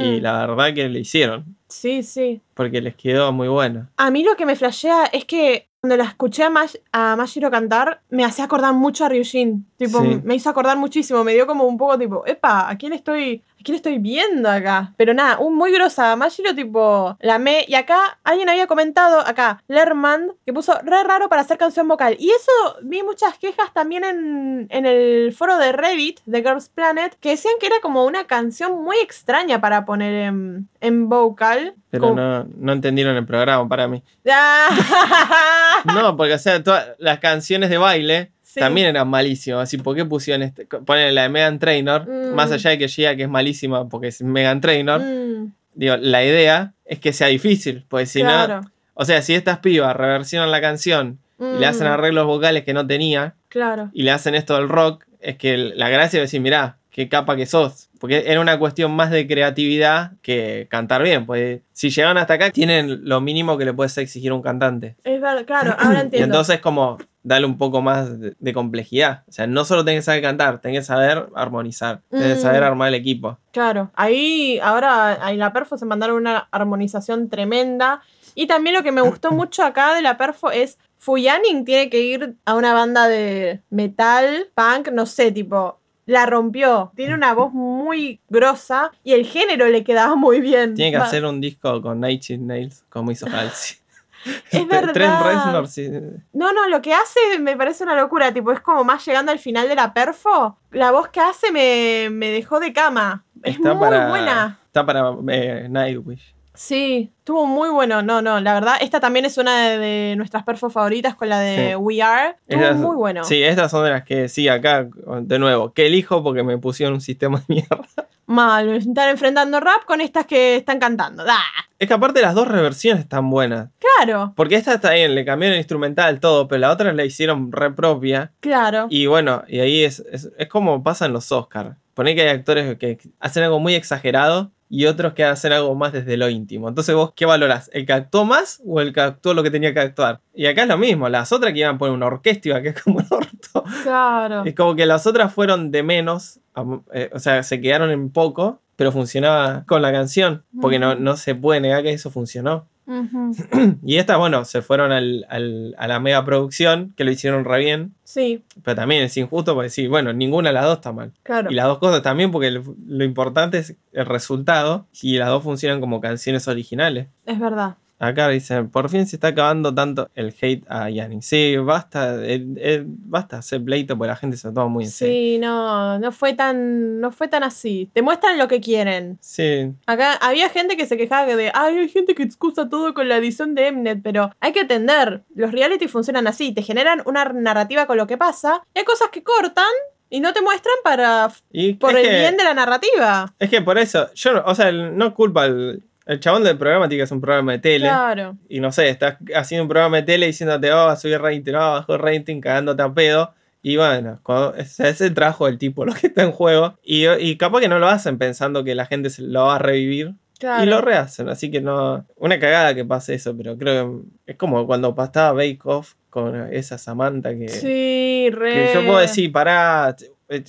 Y la verdad que le hicieron, Sí, sí. porque les quedó muy bueno. A mí lo que me flashea es que cuando la escuché a, Mash- a Mashiro cantar, me hacía acordar mucho a Ryujin. Tipo, Sí. me hizo acordar muchísimo. Me dio como un poco tipo, epa, ¿a quién estoy, quién estoy viendo acá? Pero nada, un muy grosa. Mashiro, tipo, la me. Y acá alguien había comentado, acá, Lerman, que puso re raro para hacer canción vocal. Y eso vi muchas quejas también en, en el foro de Reddit de Girls Planet, que decían que era como una canción muy extraña para poner en, en vocal. Pero no, no entendieron el programa para mí. <laughs> Ah. No, porque o sea, todas las canciones de baile Sí. también eran malísimas. Así, ¿por qué pusieron este? Ponen la de Megan Trainor, Mm. más allá de que llega que es malísima porque es Megan Trainor. Mm, Digo, la idea es que sea difícil, porque si claro. no, o sea, si estas pibas reversionan la canción y le hacen Mm, arreglos vocales que no tenía Claro. y le hacen esto del rock, es que la gracia es decir, mirá, qué capa que sos. Porque era una cuestión más de creatividad que cantar bien. Pues si llegan hasta acá, tienen lo mínimo que le puedes exigir a un cantante. Es verdad, claro, <clears throat> ahora Y entiendo. entonces como darle un poco más de, de complejidad. O sea, no solo tenés que saber cantar, tenés que saber armonizar, tenés que Mm. saber armar el equipo. Claro, ahí ahora en la Perfo se mandaron una armonización tremenda. Y también lo que me gustó <clears throat> mucho acá de la Perfo es Fuyaning tiene que ir a una banda de metal, punk, no sé, tipo, la rompió. Tiene una voz muy grosa y el género le quedaba muy bien. Tiene que Va- hacer un disco con Nails, como hizo <laughs> Halsey. <laughs> Es Trent verdad. Reznor, sí. No, no, lo que hace me parece una locura, tipo, es como más llegando al final de la perfo, la voz que hace me, me dejó de cama. Es Está muy para, buena. Está para eh, Nightwish. Sí, estuvo muy bueno. No, no, la verdad, esta también es una de, de nuestras perfos favoritas con la de Sí. We Are. Estuvo muy bueno. Sí, estas son de las que sí, acá, de nuevo, que elijo porque me pusieron un sistema de mierda. Mal, están enfrentando rap con estas que están cantando. ¡Ah! Es que aparte las dos reversiones están buenas. Claro, Porque esta está bien, le cambiaron el instrumental, todo, pero la otra la hicieron re propia. claro. Y bueno, y ahí es, es, es como pasa en los Oscars. Poné que hay actores que hacen algo muy exagerado y otros que hacen algo más desde lo íntimo. Entonces vos, ¿qué valorás? ¿El que actuó más o el que actuó lo que tenía que actuar? Y acá es lo mismo, las otras que iban a poner una orquesta, que es como un orto. Claro. Es como que las otras fueron de menos, eh, o sea, se quedaron en poco, pero funcionaba con la canción, porque no, no se puede negar que eso funcionó. <clears throat> Y estas, bueno, se fueron al- al- a la mega producción, que lo hicieron re bien, Sí, pero también es injusto porque sí, bueno, ninguna de las dos está mal. claro. Y las dos cosas también, porque lo, lo importante es el resultado, y las dos funcionan como canciones originales. Es verdad. Acá dicen, por fin se está acabando tanto el hate a Yannick. Sí, basta, eh, eh, basta hacer pleito porque la gente se lo toma muy en serio. Sí, no, no fue tan, no fue tan así. Te muestran lo que quieren. Sí, Acá había gente que se quejaba de, ay, hay gente que excusa todo con la edición de Mnet, pero hay que entender, los reality funcionan así, te generan una narrativa con lo que pasa, y hay cosas que cortan y no te muestran para y por el que, bien de la narrativa. es que por eso, yo, o sea, no culpa al el chabón del programa, tiene que hacer un programa de tele. Claro. Y no sé, estás haciendo un programa de tele diciéndote, oh, va a subir rating, no, bajó rating, cagándote a pedo. Y bueno, cuando, es, el trabajo del tipo <laughs> lo que está en juego. Y, y capaz que no lo hacen pensando que la gente se lo va a revivir. Claro. Y lo rehacen. Así que no. Una cagada que pase eso, pero creo que es como cuando pasaba Bake Off, con esa Samantha que, Sí, re. que yo puedo decir, pará,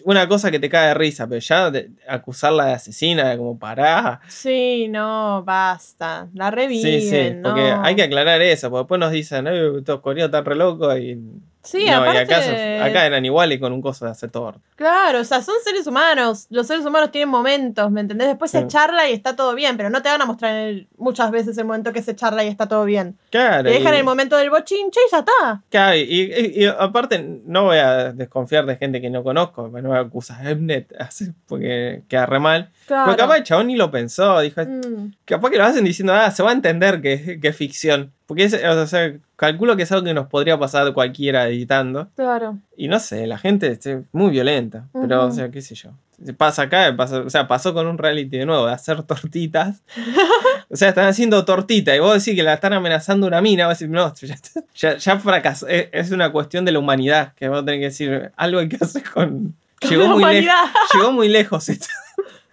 una cosa que te cae de risa, pero ya de- acusarla de asesina, como pará. Sí, no, basta. La reviven, Sí, sí, ¿no? porque hay que aclarar eso, porque después nos dicen, "Eh, estos coreanos están re locos y. Sí, no, aparte. y acá, eran iguales con un coso de hacer torta. Claro, o sea, son seres humanos. Los seres humanos tienen momentos, ¿me entendés? Después se charla y está todo bien, pero no te van a mostrar el- muchas veces el momento que se charla y está todo bien. Claro. Te dejan y- el momento del bochinche y ya está. Claro, y, y- y aparte no voy a desconfiar de gente que no conozco, no voy a acusar a Mnet, <laughs> así, porque queda re mal. Claro. Porque capaz el chabón ni lo pensó, dijo, Mm, capaz que lo hacen diciendo, ah, se va a entender que, que es ficción. Porque es, o sea, calculo que es algo que nos podría pasar cualquiera editando. claro. Y no sé, la gente es muy violenta, pero, o sea, qué sé yo. Pasa acá, pasa- o sea, pasó con un reality de nuevo, de hacer tortitas. <laughs> o sea, están haciendo tortita y vos decís que la están amenazando una mina, vos decís, no, ya, ya, ya fracasó. Es, es una cuestión de la humanidad, que vos tenés que decir, algo hay que hacer con... Con Llegó la muy, humanidad. llegó muy lejos esto. <laughs>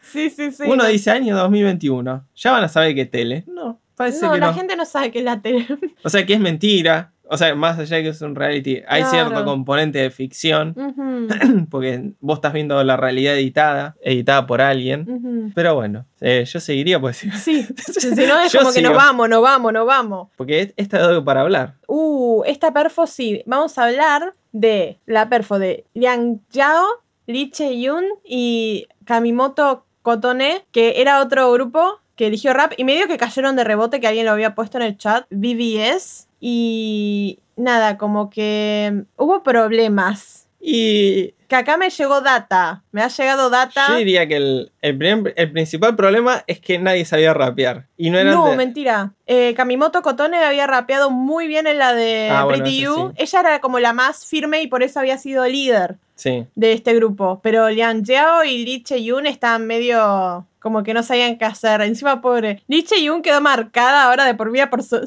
Sí, sí, sí. Uno no, dice año 2021, ya van a saber es tele. No, parece no, que la no. gente no sabe que es la tele. <laughs> O sea, que es mentira. O sea, más allá de que es un reality, hay Claro. cierto componente de ficción, <clears throat> porque vos estás viendo la realidad editada, editada por alguien. Pero bueno, eh, yo seguiría pues sí, <laughs> si no es como que nos vamos, nos vamos, nos vamos. porque es- esta es algo para hablar. Uh, esta perfo sí. Vamos a hablar de la perfo de Liang Yao, Lee Che-yun y Kamimoto Kotone, que era otro grupo que eligió rap y medio que cayeron de rebote que alguien lo había puesto en el chat, BBS. Y nada, como que hubo problemas. Y Que acá me llegó data. Me ha llegado data. yo diría que el, el, el principal problema es que nadie sabía rapear. Y no eran No, de- mentira. Eh, Kamimoto Kotone había rapeado muy bien en la de Ah, bueno, Pretty ese You. sí. Ella era como la más firme y por eso había sido líder Sí. de este grupo. Pero Liang Jiao y Lee Che-yun estaban medio como que no sabían qué hacer. Encima, pobre. Lee Che-yun quedó marcada ahora de por vida por su.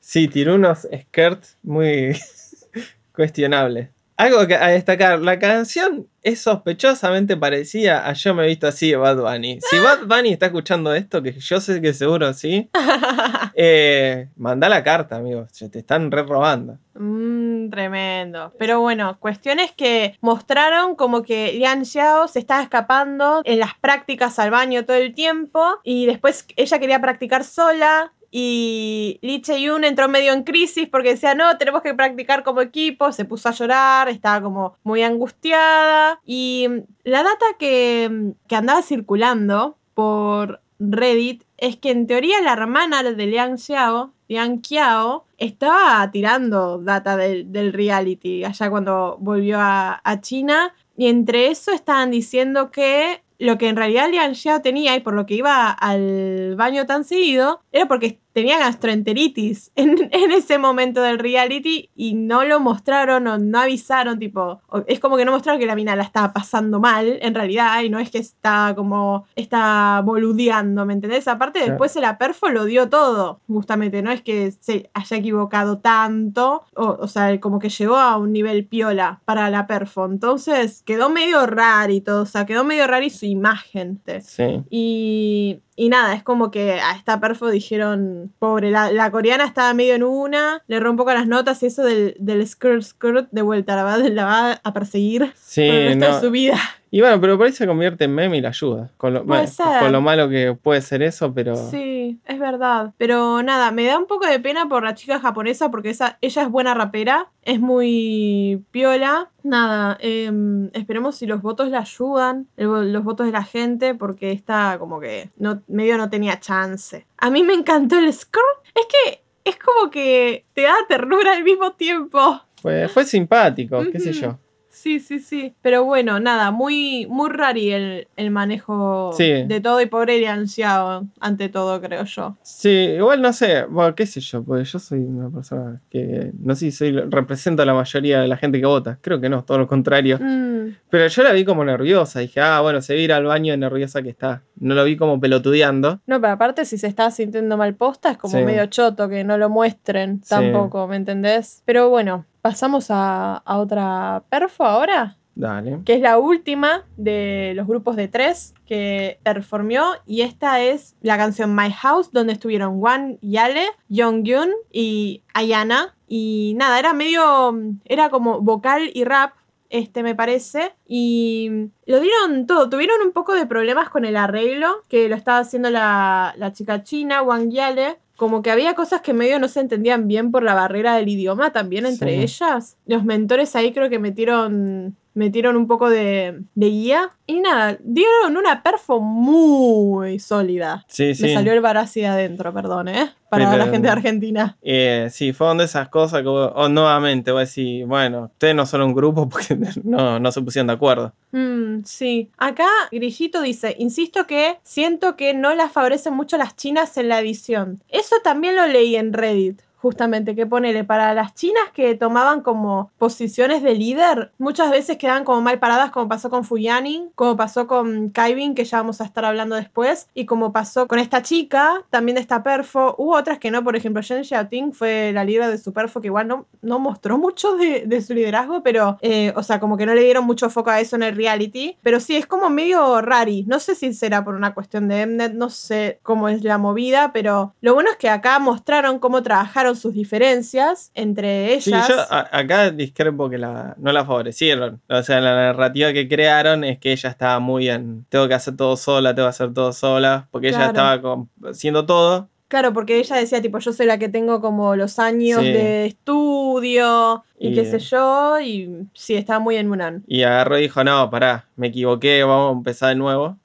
Sí, tiró unos skirts muy <laughs> cuestionables. Algo que a destacar, la canción es sospechosamente parecida a Yo me he visto así de Bad Bunny. Si Bad Bunny está escuchando esto, que yo sé que seguro sí, <laughs> eh, manda la carta, amigos. Se te están re robando. Mm, tremendo. Pero bueno, cuestiones que mostraron como que Lian Xiao se estaba escapando en las prácticas al baño todo el tiempo y después ella quería practicar sola. Y Lee Che-yun entró medio en crisis porque decía, no, tenemos que practicar como equipo. Se puso a llorar, estaba como muy angustiada. Y mm, la data que, mm, que andaba circulando por Reddit es que en teoría la hermana de Liang Xiao, Liang Qiao, estaba tirando data del, del reality allá cuando volvió a, a China. Y entre eso estaban diciendo que lo que en realidad Liang Xiao tenía y por lo que iba al baño tan seguido era porque tenía gastroenteritis <laughs> en, en ese momento del reality y no lo mostraron o no avisaron, tipo, es como que no mostraron que la mina la estaba pasando mal en realidad y no es que está como, está boludeando, ¿me entendés? Aparte Claro. después el perfo lo dio todo, justamente, no es que se haya equivocado tanto, o, o sea, como que llegó a un nivel piola para la perfo, entonces quedó medio rarito, o sea, quedó medio raro y su imagen. Sí. Y, y nada, es como que a esta perfo dijeron, pobre, la, la coreana estaba medio en una, le un poco las notas y eso del, del skirt skirt de vuelta, la va, la va a perseguir Sí, por el resto no. de su vida. Y bueno, pero por ahí se convierte en meme y la ayuda. Con lo, con lo malo que puede ser eso, pero. Sí, es verdad. Pero nada, me da un poco de pena por la chica japonesa porque esa, ella es buena rapera, es muy piola. Nada, em, esperemos si los votos la ayudan, el los votos de la gente, porque está como que no, medio no tenía chance. A mí me encantó el score. Es que es como que te da ternura al mismo tiempo. Fue, fue simpático, qué sé yo. Sí, sí, sí. Pero bueno, nada, muy, muy rari el, el manejo Sí. de todo y pobre y ansiado ante todo, creo yo. Sí, igual no sé, bueno, qué sé yo, porque yo soy una persona que no sé si soy, represento a la mayoría de la gente que vota. Creo que no, todo lo contrario. Mm, Pero yo la vi como nerviosa. Dije, ah, bueno, se va a ir al baño de nerviosa que está. No lo vi como pelotudeando. No, pero aparte, si se está sintiendo mal posta, es como Sí. medio choto que no lo muestren Sí. tampoco, ¿me entendés? Pero bueno, pasamos a, a otra perfo ahora, Dale. que es la última de los grupos de tres que performió. Y esta es la canción My House, donde estuvieron Wan Yale, Young Yun y Ayana. y nada, era medio, era como vocal y rap, este me parece, y lo dieron todo, tuvieron un poco de problemas con el arreglo, que lo estaba haciendo la, la chica china, Wang Yale, como que había cosas que medio no se entendían bien por la barrera del idioma también entre Sí. ellas. Los mentores ahí creo que metieron, metieron un poco de, de guía. Y nada, dieron una perfo muy sólida. Sí, Me sí. salió el Barassi de adentro, perdón, ¿eh? Para Pero- la gente de Argentina. Eh, sí, fueron de esas cosas que, vos- o nuevamente, voy a decir, bueno, ustedes no son un grupo <laughs> porque no, no se pusieron de acuerdo. Mm, sí. Acá Grillito dice, insisto que siento que no las favorecen mucho las chinas en la edición. Eso también lo leí en Reddit. Justamente, que ponele para las chinas que tomaban como posiciones de líder, muchas veces quedaban como mal paradas, como pasó con Fuyanin, como pasó con Kaibin, que ya vamos a estar hablando después, y como pasó con esta chica, también de esta perfo. Hubo otras que no, por ejemplo, Jen Xiaoting fue la líder de su perfo, que igual no, no mostró mucho de, de su liderazgo, pero, eh, o sea, como que no le dieron mucho foco a eso en el reality. Pero sí, es como medio rari. No sé si será por una cuestión de Mnet, no sé cómo es la movida, pero lo bueno es que acá mostraron cómo trabajaron sus diferencias entre Sí, ellas. yo a- acá discrepo que la, no la favorecieron. O sea, la narrativa que crearon es que ella estaba muy en, tengo que hacer todo sola, tengo que hacer todo sola, porque ella estaba con- haciendo todo. Claro, porque ella decía, tipo, yo soy la que tengo como los años Sí. de estudio y, Y- qué sé yo, y sí, estaba muy en Munan. Y agarró y dijo, no, pará, me equivoqué, vamos a empezar de nuevo.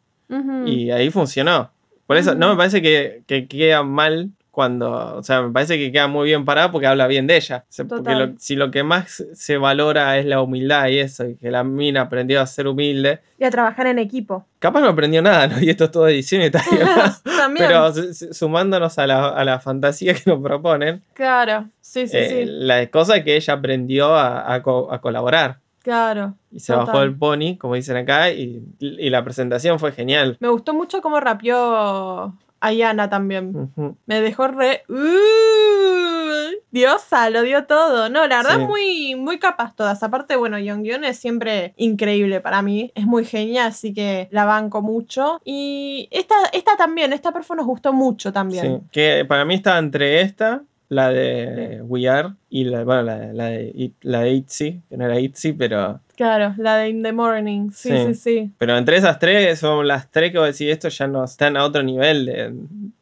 Y ahí funcionó. Por eso, no me parece que, que queda mal cuando, o sea, me parece que queda muy bien parada porque habla bien de ella. O sea, porque lo- si lo que más se valora es la humildad y eso, y que la mina aprendió a ser humilde, Y a trabajar en equipo. capaz no aprendió nada, ¿no? <laughs> Y esto es todo edición y bien. <laughs> También. Pero su- su- sumándonos a la, a la fantasía que nos proponen, Claro, sí, sí, eh, sí. la cosa es que ella aprendió a, a co- a colaborar. Claro. Y se Total. bajó el pony, como dicen acá, y, y la presentación fue genial. Me gustó mucho cómo rapeó Ayana también. Me dejó re. ¡Uh! Diosa, lo dio todo. No, la verdad, Sí. muy, muy capaz todas. Aparte, bueno, Yonghyun es siempre increíble para mí. Es muy genial, así que la banco mucho. Y esta, esta también, esta perfo nos gustó mucho también. Sí, que para mí estaba entre esta, la de We Are, y la, bueno, la, la de, la de ITZY, que no era ITZY, pero, Claro, la de In the Morning. Sí, sí, Sí. sí. pero entre esas tres son las tres que voy a decir, esto ya no están a otro nivel de,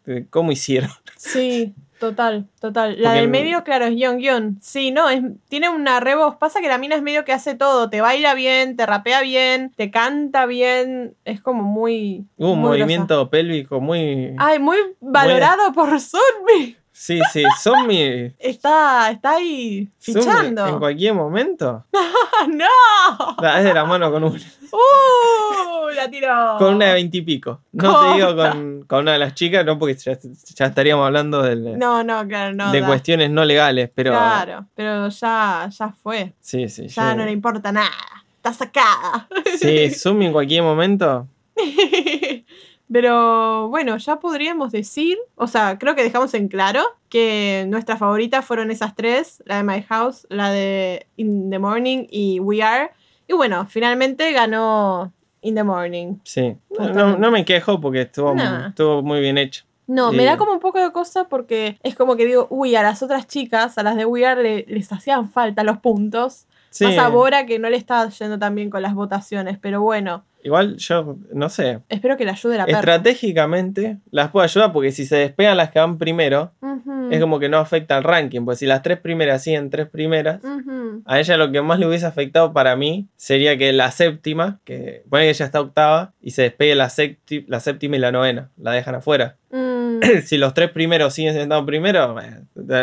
de cómo hicieron. Sí, total, total. La Porque del el- medio, claro, es Yonghyun. Sí, no, es, tiene una re voz. Pasa que la mina es medio que hace todo. Te baila bien, te rapea bien, te canta bien. Es como muy. Un muy grosa. movimiento pélvico muy... Ay, muy valorado por Sunmi. Sí, sí, son mi... Está, está ahí fichando. En cualquier momento. ¡Ah, <laughs> ¡No! Da, es de la mano con una, ¡Uh! La tiró. con una de veintipico. No te digo con, con una de las chicas, no, porque ya, ya estaríamos hablando del- No, no, claro, no. de da. cuestiones no legales, pero... Claro, pero ya, ya fue. Sí, sí. Ya yo- no le importa nada. Está sacada. Sí, <laughs> Sumi en cualquier momento. <laughs> Pero bueno, ya podríamos decir, o sea, creo que dejamos en claro que nuestras favoritas fueron esas tres, la de My House, la de In the Morning y We Are. Y bueno, finalmente ganó In the Morning. Sí. No No, me quejo porque estuvo, Nah. estuvo muy bien hecho. No, me Eh. da como un poco de cosa porque es como que digo, uy, a las otras chicas, a las de We Are, le- les hacían falta los puntos. Sí. Más a Bora que no le está yendo tan bien con las votaciones, pero bueno, Igual yo, no sé. espero que le ayude la perra. Estratégicamente las puedo ayudar porque si se despegan las que van primero, es como que no afecta al ranking. Porque si las tres primeras siguen tres primeras, a ella lo que más le hubiese afectado para mí sería que la séptima, que pone que ella está octava, y se despegue la, la séptima y la novena, la dejan afuera. Mm. <laughs> si los tres primeros siguen siendo primeros, bueno,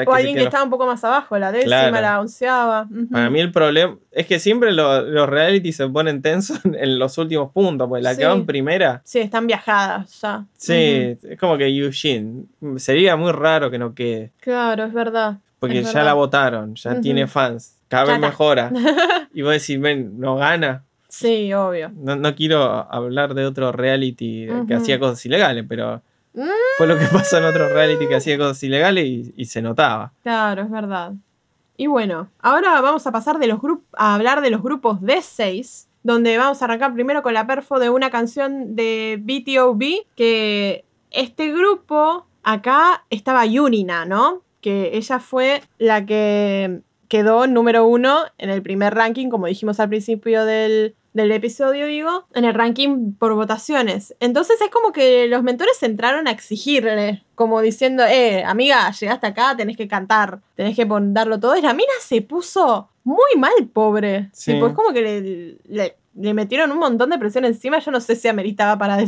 O alguien que queden- estaba un poco más abajo, la décima, Claro. la onceava. Para mí el problema es que siempre lo- los reality se ponen tensos <laughs> en los últimos puntos, porque la Sí. que van primera, Sí, están viajadas ya. sí, es como que Eugene, sería muy raro que no quede. Claro, es verdad. porque Es ya verdad. la votaron, ya Ujú. tiene fans, cada vez está. mejora. <laughs> y vos decís, ven, no gana. Sí, obvio. No, no quiero hablar de otro reality que Ujú. hacía cosas ilegales, pero Mm. fue lo que <laughs> pasó en otro reality que hacía cosas ilegales y, y se notaba. Claro, es verdad. Y bueno, ahora vamos a pasar de los a hablar de los grupos de 6, donde vamos a arrancar primero con la perfo de una canción de BTOB, que este grupo, acá estaba Yunina, ¿no? que ella fue la que quedó número uno en el primer ranking, como dijimos al principio del, del episodio, digo, en el ranking por votaciones. Entonces es como que los mentores entraron a exigirle, como diciendo, eh, amiga, llegaste acá, tenés que cantar, tenés que darlo todo. Y la mina se puso muy mal, pobre. Sí. Tipo, es como que le, le- le metieron un montón de presión encima. Yo no sé si ameritaba para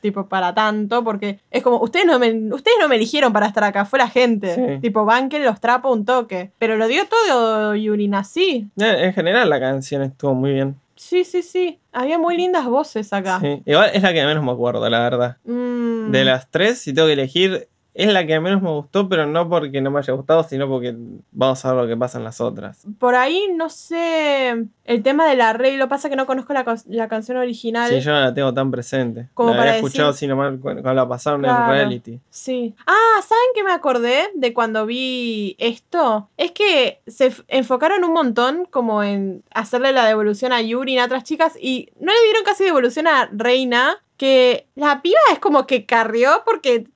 tipo para tanto, porque es como, ustedes no me, ustedes no me eligieron para estar acá, fue la gente. Sí. Tipo, banquen los trapos un toque. Pero lo dio todo Yurina, sí. Eh, En general la canción estuvo muy bien. Sí, sí, sí. Había muy lindas voces acá. Sí. Igual es la que menos me acuerdo, la verdad. Mm. De las tres, si tengo que elegir, es la que menos me gustó, pero no porque no me haya gustado, sino porque vamos a ver lo que pasa en las otras. Por ahí, no sé, el tema del arreglo, pasa que no conozco la, la canción original. Sí, yo no la tengo tan presente. Como la para había escuchado decir- nomás cu- cuando la pasaron Claro. en reality. Sí. Ah, ¿saben qué me acordé de cuando vi esto? Es que se enfocaron un montón como en hacerle la devolución a Yuri y a otras chicas y no le dieron casi devolución a Reina, que la piba es como que carrió porque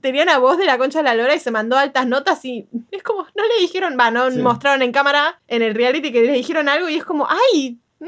tenía una voz de la concha de la lora y se mandó altas notas y es como, no le dijeron, va, no Sí. mostraron en cámara en el reality que le dijeron algo y es como, ¡ay! mmm,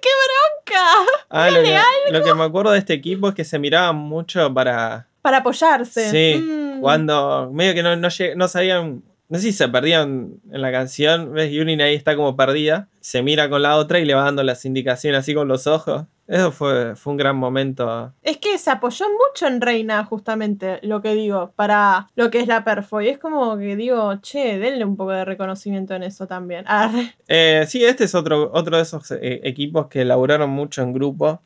¡Qué bronca! Ah, lo que, lo que me acuerdo de este equipo es que se miraban mucho para. Para apoyarse. Sí, Mm. Cuando medio que no, no, lleg- no sabían. No sé si se perdían en la canción. Ves, Yurin ahí está como perdida. Se mira con la otra y le va dando las indicaciones así con los ojos. Eso fue, fue un gran momento. Es que se apoyó mucho en Reina, justamente, lo que digo, para lo que es la perfo. Y es como que digo, che, denle un poco de reconocimiento en eso también. Arre. Eh, sí, este es otro, otro de esos eh, equipos que laburaron mucho en grupo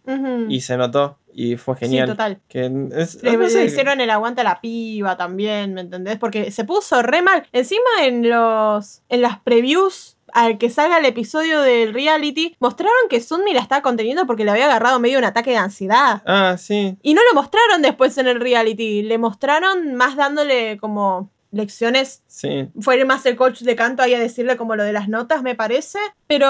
y se notó y fue genial. Sí, total. Que es- Le, no le hicieron el aguante a la piba también, ¿me entendés? Porque se puso re mal. Encima en los. en las previews. Al que salga el episodio del reality, mostraron que Sunmi la estaba conteniendo porque le había agarrado medio un ataque de ansiedad. Ah, sí. Y no lo mostraron después en el reality. Le mostraron más dándole como lecciones Sí. fue más el coach de canto ahí a decirle como lo de las notas, me parece. Pero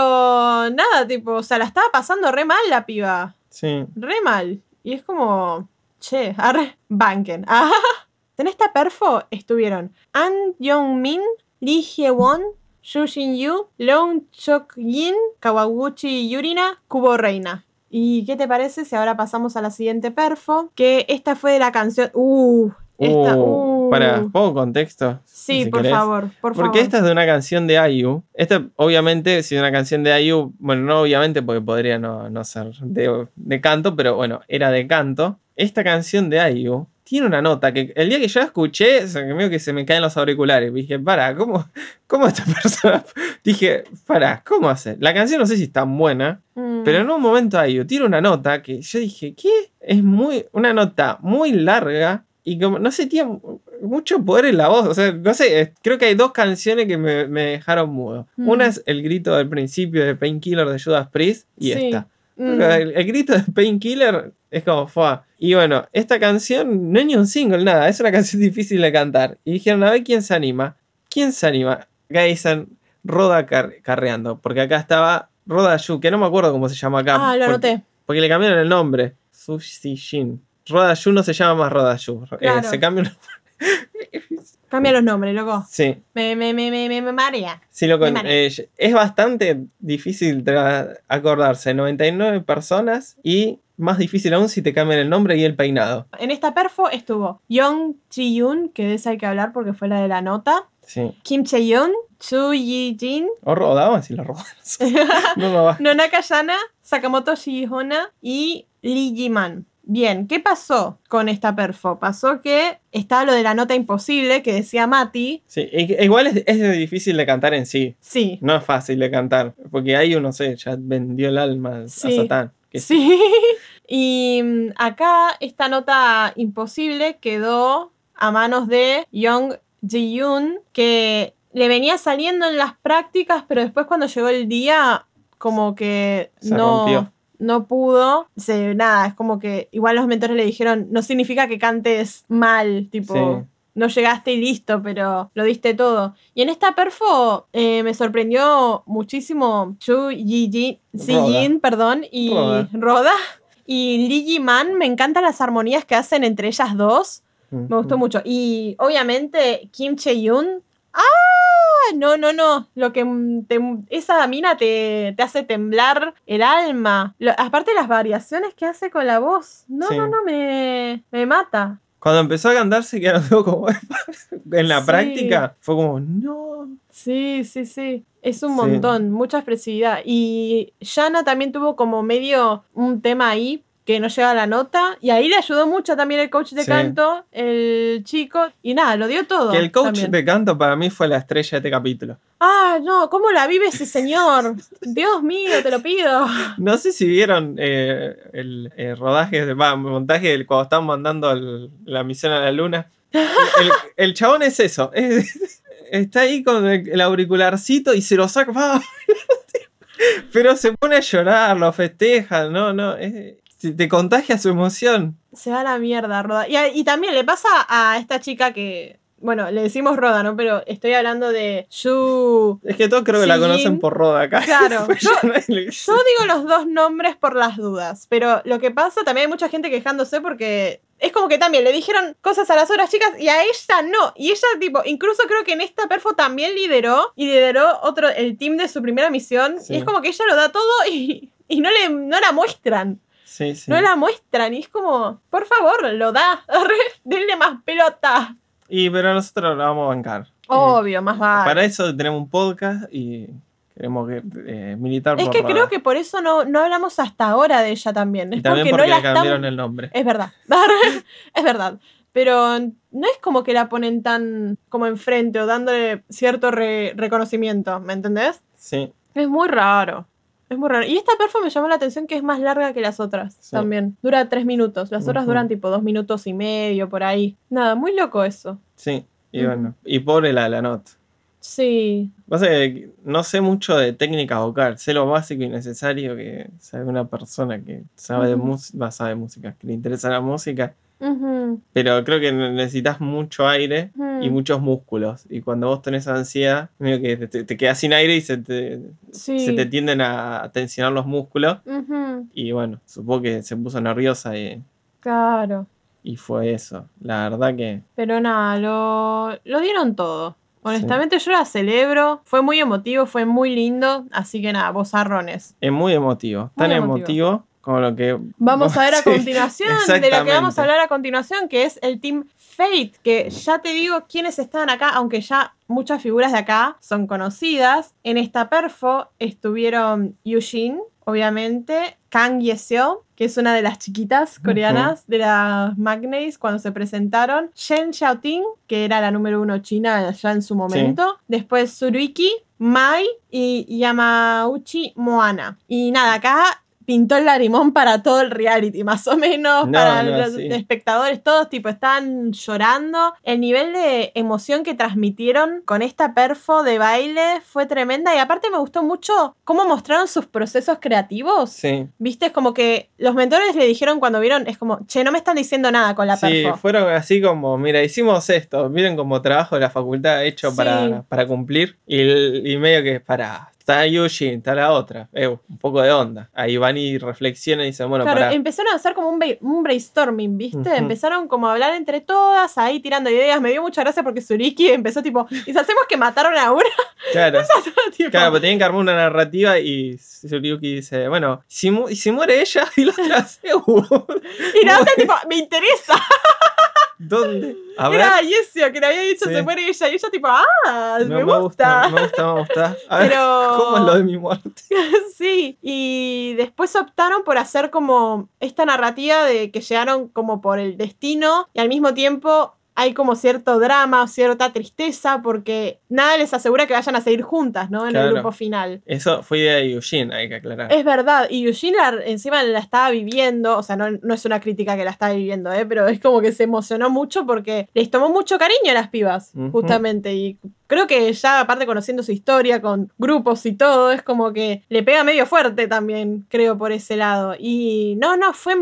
nada, tipo, o sea, la estaba pasando re mal la piba. Sí. Re mal. Y es como, che, arre, banken. Ah, <laughs> en esta perfo estuvieron An Yong-min, Lee Hye-won, Yu Shin-yu, Leon Chok-yin, Kawaguchi Yurina, Kubo Reina. ¿Y qué te parece si ahora pasamos a la siguiente perfo? Que esta fue de la canción... Uh, esta... Uh, uh. Para, pongo contexto. Sí, si por querés. favor, por favor. Porque esta es de una canción de IU. Esta, obviamente, si es una canción de IU, bueno, no obviamente porque podría no, no ser de, de canto, pero bueno, era de canto. Esta canción de IU tiene una nota que el día que yo la escuché, o sea, que medio que se me caen los auriculares. Dije, para, ¿cómo, cómo esta <laughs> persona? Dije, para, ¿cómo hace? La canción no sé si es tan buena, Mm. pero en un momento IU tiene una nota que yo dije, ¿qué? Es muy, una nota muy larga y como, no sé, tiene mucho poder en la voz. O sea, no sé, creo que hay dos canciones que me, me dejaron mudo. Mm. Una es el grito del principio de Painkiller de Judas Priest y Sí. esta. Mm. El, el grito de Painkiller es como fue. Y bueno, esta canción no es ni un single, nada. Es una <laughs> canción difícil de cantar. Y dijeron, a ver quién se anima. ¿Quién se anima? Acá dicen Roda car- carreando. Porque acá estaba Roda Yu, que no me acuerdo cómo se llama acá. Ah, lo anoté. porque le cambiaron el nombre. Sushi Shin. Roda Yu no se llama más Roda Yu. Eh, se cambió el <laughs> Cambia los nombres, loco. Sí. Me, me, me, me, me, me marea. Sí, loco, Me eh, es bastante difícil acordarse. 99 personas y más difícil aún si te cambian el nombre y el peinado. En esta perfo estuvo Young Ji-yoon, que de esa hay que hablar porque fue la de la nota. Sí. Kim Chae-yoon, Chu Yi-jin, O rodaban si lo rodaban. <laughs> no, no va. Nonaka Yana, Sakamoto Shihona y Lee Ji-man. Bien, ¿qué pasó con esta perfo? Pasó que estaba lo de la nota imposible que decía Mati. Sí, igual es, es difícil de cantar en sí. Sí, No es fácil de cantar. Porque ahí uno, sé, ya vendió el alma a. Satán. Que Sí. <laughs> Y mm, acá esta nota imposible quedó a manos de Young Ji-yoon, que le venía saliendo en las prácticas, pero después cuando llegó el día, como que Se no, rompió. no pudo. Se, nada, es como que igual los mentores le dijeron, no significa que cantes mal, tipo... Sí. No llegaste y listo, pero lo diste todo. Y en esta perfo eh, me sorprendió muchísimo Chu Yi Jin, perdón, y Roda. Roda. Y Lee Ji Man, me encantan las armonías que hacen entre ellas dos. Me gustó mucho. Y obviamente Kim Chae-yoon, Ah, no, no, no. Lo que te- esa mina te, te hace temblar el alma. Lo- aparte las variaciones que hace con la voz. No, Sí. no, no, me, me mata. Cuando empezó a cantar se quedaron <laughs> como en la Sí. práctica. Fue como, no. Sí, sí, sí. Es un Sí. montón, mucha expresividad. Y Yana también tuvo como medio un tema ahí que no llega a la nota. Y ahí le ayudó mucho también el coach de Sí. canto, el chico. Y nada, lo dio todo. Que el coach también. de canto para mí fue la estrella de este capítulo. Ah, no, ¿cómo la vive ese señor? <laughs> Dios mío, te lo pido. No sé si vieron eh, el eh, rodaje, de, va, montaje del cuando estaban mandando el- la misión a la luna. <laughs> El, el chabón es eso. es- está ahí con el, el auricularcito y se lo saca. <laughs> Pero se pone a llorar, lo festeja. No, no. es- te- te contagia su emoción. Se va a la mierda, Roda. Y, a- y también le pasa a esta chica que. Bueno, le decimos Roda, ¿no? Pero estoy hablando de Yu. Es que todos creo que la conocen por Roda acá. Claro. <laughs> Yo- digo los dos nombres por las dudas, pero lo que pasa también hay mucha gente quejándose porque es como que también le dijeron cosas a las otras chicas y a ella no. Y ella, tipo, incluso creo que en esta perfo también lideró y lideró otro, el team de su primera misión. Sí. Y es como que ella lo da todo y, y no, le, no la muestran. Sí, sí. No la muestran. Y es como, por favor, lo da. <laughs> Denle más pelota. Y pero nosotros la vamos a bancar. Eh, Obvio, más vale. Para eso tenemos un podcast y queremos que, eh, militar Es por que creo que por eso no, no hablamos hasta ahora de ella también. Es Y también porque, porque, no la le cambiaron el nombre. Es verdad. <laughs> es verdad. Pero no es como que la ponen tan como enfrente o dándole cierto re- reconocimiento, ¿me entendés? Sí, Es muy raro. Es muy raro. Y esta perfo me llamó la atención que es más larga que las otras Sí. también. Dura tres minutos. Las otras duran tipo dos minutos y medio por ahí. Nada, muy loco eso. sí. Y bueno, y pobre la la not. Sí. Pasa que no sé mucho de técnica vocal, sé lo básico y necesario que sabe una persona que sabe de Ujú. música, sabe de música, que le interesa la música, Pero creo que necesitas mucho aire y muchos músculos. Y cuando vos tenés ansiedad, medio que te, te quedas sin aire y se te, Sí. se te tienden a tensionar los músculos. Y bueno, supongo que se puso nerviosa y, Claro. y fue eso. La verdad que Pero nada, lo, lo dieron todo. Honestamente yo la celebro, fue muy emotivo, fue muy lindo, así que nada, bozarrones. es muy emotivo. Tan Muy emotivo. emotivo. Como lo que... Vamos a ver a <laughs> Sí, continuación, de lo que vamos a hablar a continuación, que es el Team Fate, que ya te digo quiénes están acá, aunque ya muchas figuras de acá son conocidas. En esta perfo estuvieron Yushin, obviamente, Kang Yeseo, que es una de las chiquitas coreanas de las Magnates cuando se presentaron, Shen Xiaoting, que era la número uno china ya en su momento, después Suruiki, Mai y Yamauchi Moana. Y nada, acá pintó el lagrimón para todo el reality, más o menos, No, para no, los sí. espectadores, todos tipo están llorando. El nivel de emoción que transmitieron con esta perfo de baile fue tremenda y aparte me gustó mucho cómo mostraron sus procesos creativos. Sí, Viste, es como que los mentores le dijeron cuando vieron, es como, che, no me están diciendo nada con la sí, perfo. fueron así como, mira, hicimos esto, miren como trabajo de la facultad hecho Sí. para, para cumplir y, y medio que para... Está Yushin, está la otra. Eh, un poco de onda. Ahí van y reflexionan y dicen, bueno, Claro, empezaron a hacer como un, un brainstorming, ¿viste? Empezaron como a hablar entre todas, ahí tirando ideas. Me dio mucha gracia porque Suriki empezó tipo, ¿y si hacemos que mataron a una? <laughs> Claro, <laughs> claro, pero tienen que armar una narrativa y Suryuki dice, bueno, si, mu- y si muere ella <laughs> y la otra hace, uh, y la otra tipo, me interesa. ¿Dónde? A. Era Yesio que le había dicho Sí. se muere ella. Y ella tipo, ah, No, me, gusta. me gusta, me gusta. A Pero- ¿cómo es lo de mi muerte? <laughs> sí, y después optaron por hacer como esta narrativa de que llegaron como por el destino y al mismo tiempo hay como cierto drama o cierta tristeza porque nada les asegura que vayan a seguir juntas, ¿no? En Claro. el grupo final. Eso fue idea de Eugene, hay que aclarar. Es verdad, y Eugene la- encima la estaba viviendo, o sea, no, no es una crítica que la estaba viviendo, ¿eh? pero es como que se emocionó mucho porque les tomó mucho cariño a las pibas, justamente, y creo que ya aparte conociendo su historia con grupos y todo, es como que le pega medio fuerte también, creo, por ese lado. Y no, no, fue,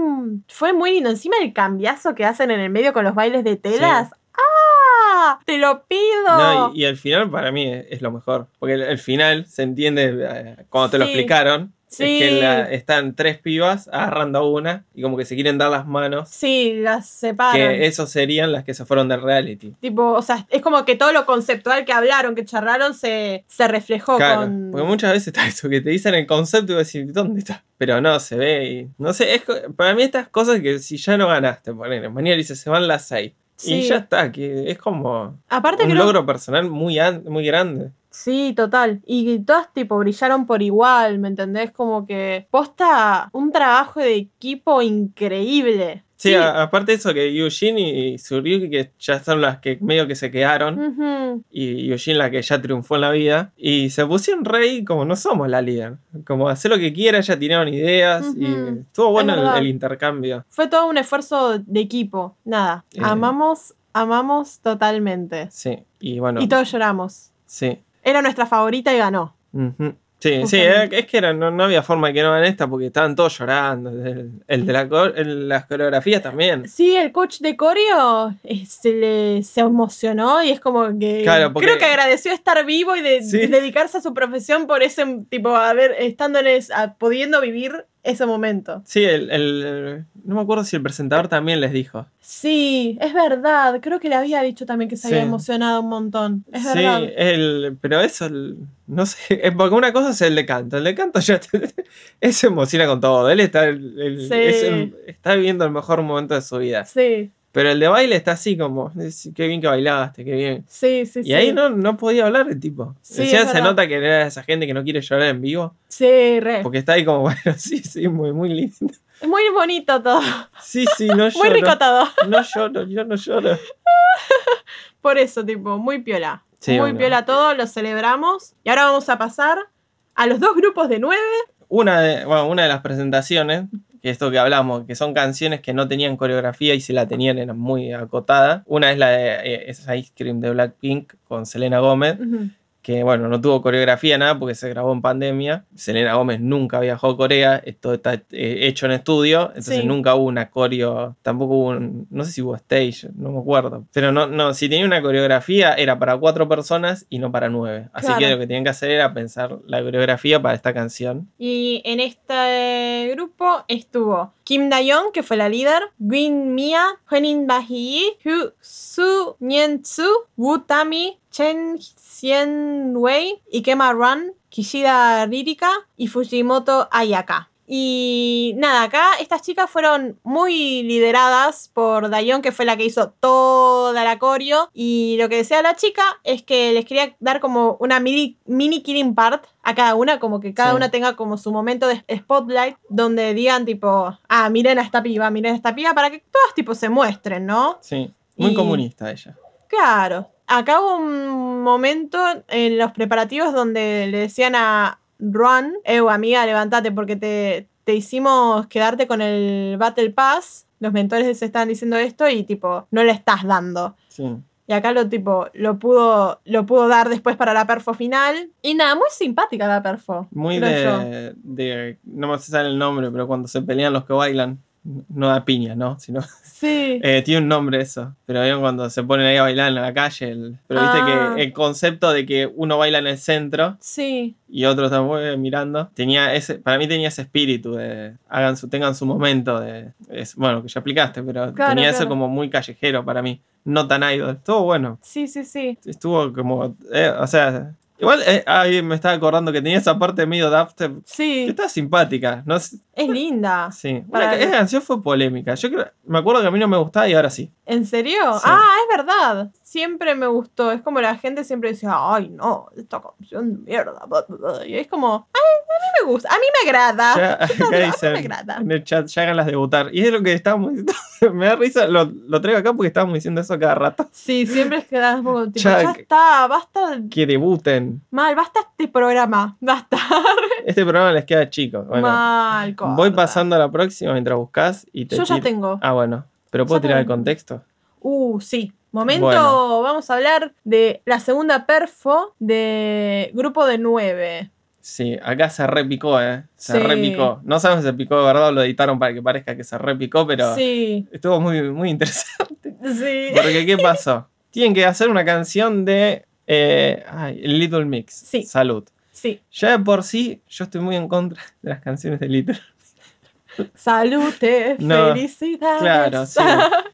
fue muy lindo. Encima el cambiazo que hacen en el medio con los bailes de telas. ¡Ah! ¡Te lo pido! No, y, y el final para mí es, es lo mejor. Porque el, el final se entiende eh, cuando te lo explicaron. Sí. Es que la- están tres pibas agarrando a una y como que se quieren dar las manos. Sí, las separan. Que esos serían las que se fueron del reality. Tipo, o sea, es como que todo lo conceptual que hablaron, que charlaron, se, se reflejó Claro, con. porque muchas veces está eso, que te dicen el concepto y decís, ¿dónde está? Pero no, se ve y... No sé, es, para mí estas cosas que si ya no ganaste, ponele, mañana dice, se van las seis. Sí. Y ya está, que es como Aparte un creo- logro personal muy, muy grande. Sí, total. Y todas tipo brillaron por igual, ¿me entendés? Como que posta un trabajo de equipo increíble. Sí, aparte de eso que Eugene y Suryuki que ya son las que medio que se quedaron y Eugene la que ya triunfó en la vida y se pusieron rey como no somos la líder, como hacer lo que quiera, ya tiraron ideas y Ujú. estuvo bueno el intercambio. Fue todo un esfuerzo de equipo. Nada. Eh. Amamos, amamos totalmente. Sí, y bueno, Y todos lloramos. sí. Era nuestra favorita y ganó. Sí, sí, Justamente. era- es que era, no, no había forma de que no hagan esta porque estaban todos llorando. El, el de la, el- las coreografías también. Sí, el coach de coreo eh, se le se emocionó y es como que Claro, porque- creo que agradeció estar vivo y de, Sí. de dedicarse a su profesión por ese tipo a ver estando en es- a- pudiendo vivir ese momento. Sí, el, el- no me acuerdo si el presentador también les dijo. Sí, es verdad. Creo que le había dicho también que se había emocionado un montón. Es sí, verdad. el, pero eso, el- no sé, <laughs> porque una cosa es el de canto. El de canto ya se <laughs> emociona con todo. Él está, Sí. es está viviendo el mejor momento de su vida. Sí, Pero el de baile está así como, qué bien que bailaste, qué bien. sí, sí. Y sí. ahí no, no podía hablar el tipo. Sí, se nota que era esa gente que no quiere llorar en vivo. Sí, re. Porque está ahí como, <laughs> bueno, sí, sí, muy, muy lindo. Es muy bonito todo. Sí, sí, no <laughs> Muy lloro. rico todo. No lloro, yo no lloro. <laughs> Por eso, tipo, muy piola. Sí, muy bueno. piola todo, lo celebramos. Y ahora vamos a pasar a los dos grupos de nueve. Una de, bueno, una de las presentaciones, esto que hablamos, que son canciones que no tenían coreografía y si la tenían era muy acotada. Una es la de eh, es Ice Cream de Blackpink con Selena Gómez. Que bueno, no tuvo coreografía nada porque se grabó en pandemia. Selena Gómez nunca viajó a Corea, esto está eh, hecho en estudio, entonces Sí. nunca hubo una coreo, tampoco hubo, un- no sé si hubo stage, no me acuerdo. Pero no, no, si tenía una coreografía era para cuatro personas y no para nueve. Así Claro. que lo que tenían que hacer era pensar la coreografía para esta canción. Y en este grupo estuvo Kim Dayon, que fue la líder, Gwyn Mia, Hwenin Bahi, Hu Su Nyen Tsu, Wu Tami, Chen Xian Wei, Ikema Run, Kishida Ririka y Fujimoto Ayaka. Y nada, acá estas chicas fueron muy lideradas por Dayon, que fue la que hizo toda la coreo. Y lo que decía la chica es que les quería dar como una mini, mini killing part a cada una, como que cada Sí. una tenga como su momento de spotlight, donde digan tipo, ah, miren a esta piba, miren a esta piba, para que todas tipo se muestren, ¿no? Sí, muy Y- comunista ella. Claro. Acá hubo un momento en los preparativos donde le decían a Ruan, eh, amiga, levántate porque te, te hicimos quedarte con el Battle Pass. Los mentores se estaban diciendo esto y tipo, no le estás dando. Sí. Y acá lo tipo, lo pudo, lo pudo dar después para la perfo final. Y nada, muy simpática la perfo. Muy de, de- No me sale el nombre, pero cuando se pelean los que bailan, no da piña, ¿no? <laughs> Sino, Sí. eh, tiene un nombre eso. Pero ¿vieron cuando se ponen ahí a bailar en la calle. el- pero viste Ah. que el concepto de que uno baila en el centro Sí. y otro está muy mirando, tenía ese, para mí tenía ese espíritu de hagan su, tengan su momento de. es- bueno, que ya explicaste, pero Claro, tenía eso como muy callejero para mí. No tan idol. Estuvo bueno. Sí, sí, sí. Estuvo como. eh, o sea. Igual eh, ahí me estaba acordando que tenía esa parte medio dubstep que Sí. está simpática. No Es linda. sí. Para- Una- esa canción fue polémica. Yo creo, me acuerdo que a mí no me gustaba y ahora sí. ¿En serio? Sí. Ah, es verdad. Siempre me gustó. Es como la gente siempre decía, ay, no, esta canción de mierda. bla, bla, bla". Y es como, ay, a mí me gusta, a mí me agrada. Ya, <laughs> <laughs> a acá mí me dicen agrada. en el chat, ya hagan las debutar. Y es lo que estábamos <laughs> diciendo. me da risa, lo, lo traigo acá porque estábamos diciendo eso cada rato. Sí, siempre es que tipo, Ya está, basta, Que debuten. mal, basta este programa, basta. Este programa les queda chico. Bueno, mal, voy corta. pasando a la próxima mientras buscas y te Yo ya tengo. Ah, bueno. Pero puedo Ya tirar el contexto. Uh, sí. Momento, Bueno. vamos a hablar de la segunda perfo de grupo de nueve. Sí, acá se repicó, ¿eh? Se Sí. repicó. No sabemos si se picó de verdad o lo editaron para que parezca que se repicó, pero Sí, estuvo muy, muy interesante. <laughs> sí. Porque, ¿qué pasó? Tienen que hacer una canción de eh, ay, Little Mix. Sí. Salud. Sí. Ya de por sí, yo estoy muy en contra de las canciones de Little. Salute, <laughs> No, felicidades. Claro, sí.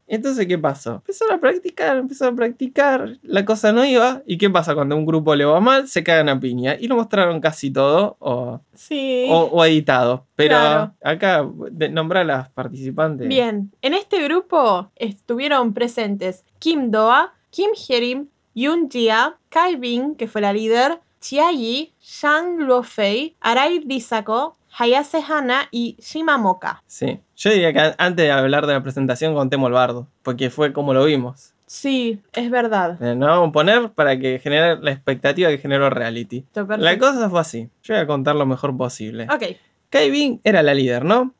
Entonces, ¿qué pasó? Empezaron a practicar, empezaron a practicar, la cosa no iba. ¿Y qué pasa cuando a un grupo le va mal? Se cagan a piña. Y lo mostraron casi todo o, sí. o, o editado. Pero Claro. acá, nombra a las participantes. Bien, en este grupo estuvieron presentes Kim Doa, Kim Hyerim, Yoon Jia, Kai Bin, que fue la líder, Chia Yi, Shang Luofei, Arai Risako, Hayase Hana y Shima Moka. Sí. Yo diría que an- antes de hablar de la presentación contemos el bardo, porque fue como lo vimos. Sí, es verdad. Eh, Nos vamos a poner para que genere la expectativa que generó reality. La cosa fue así. Yo voy a contar lo mejor posible. Ok. Kai era la líder, ¿no?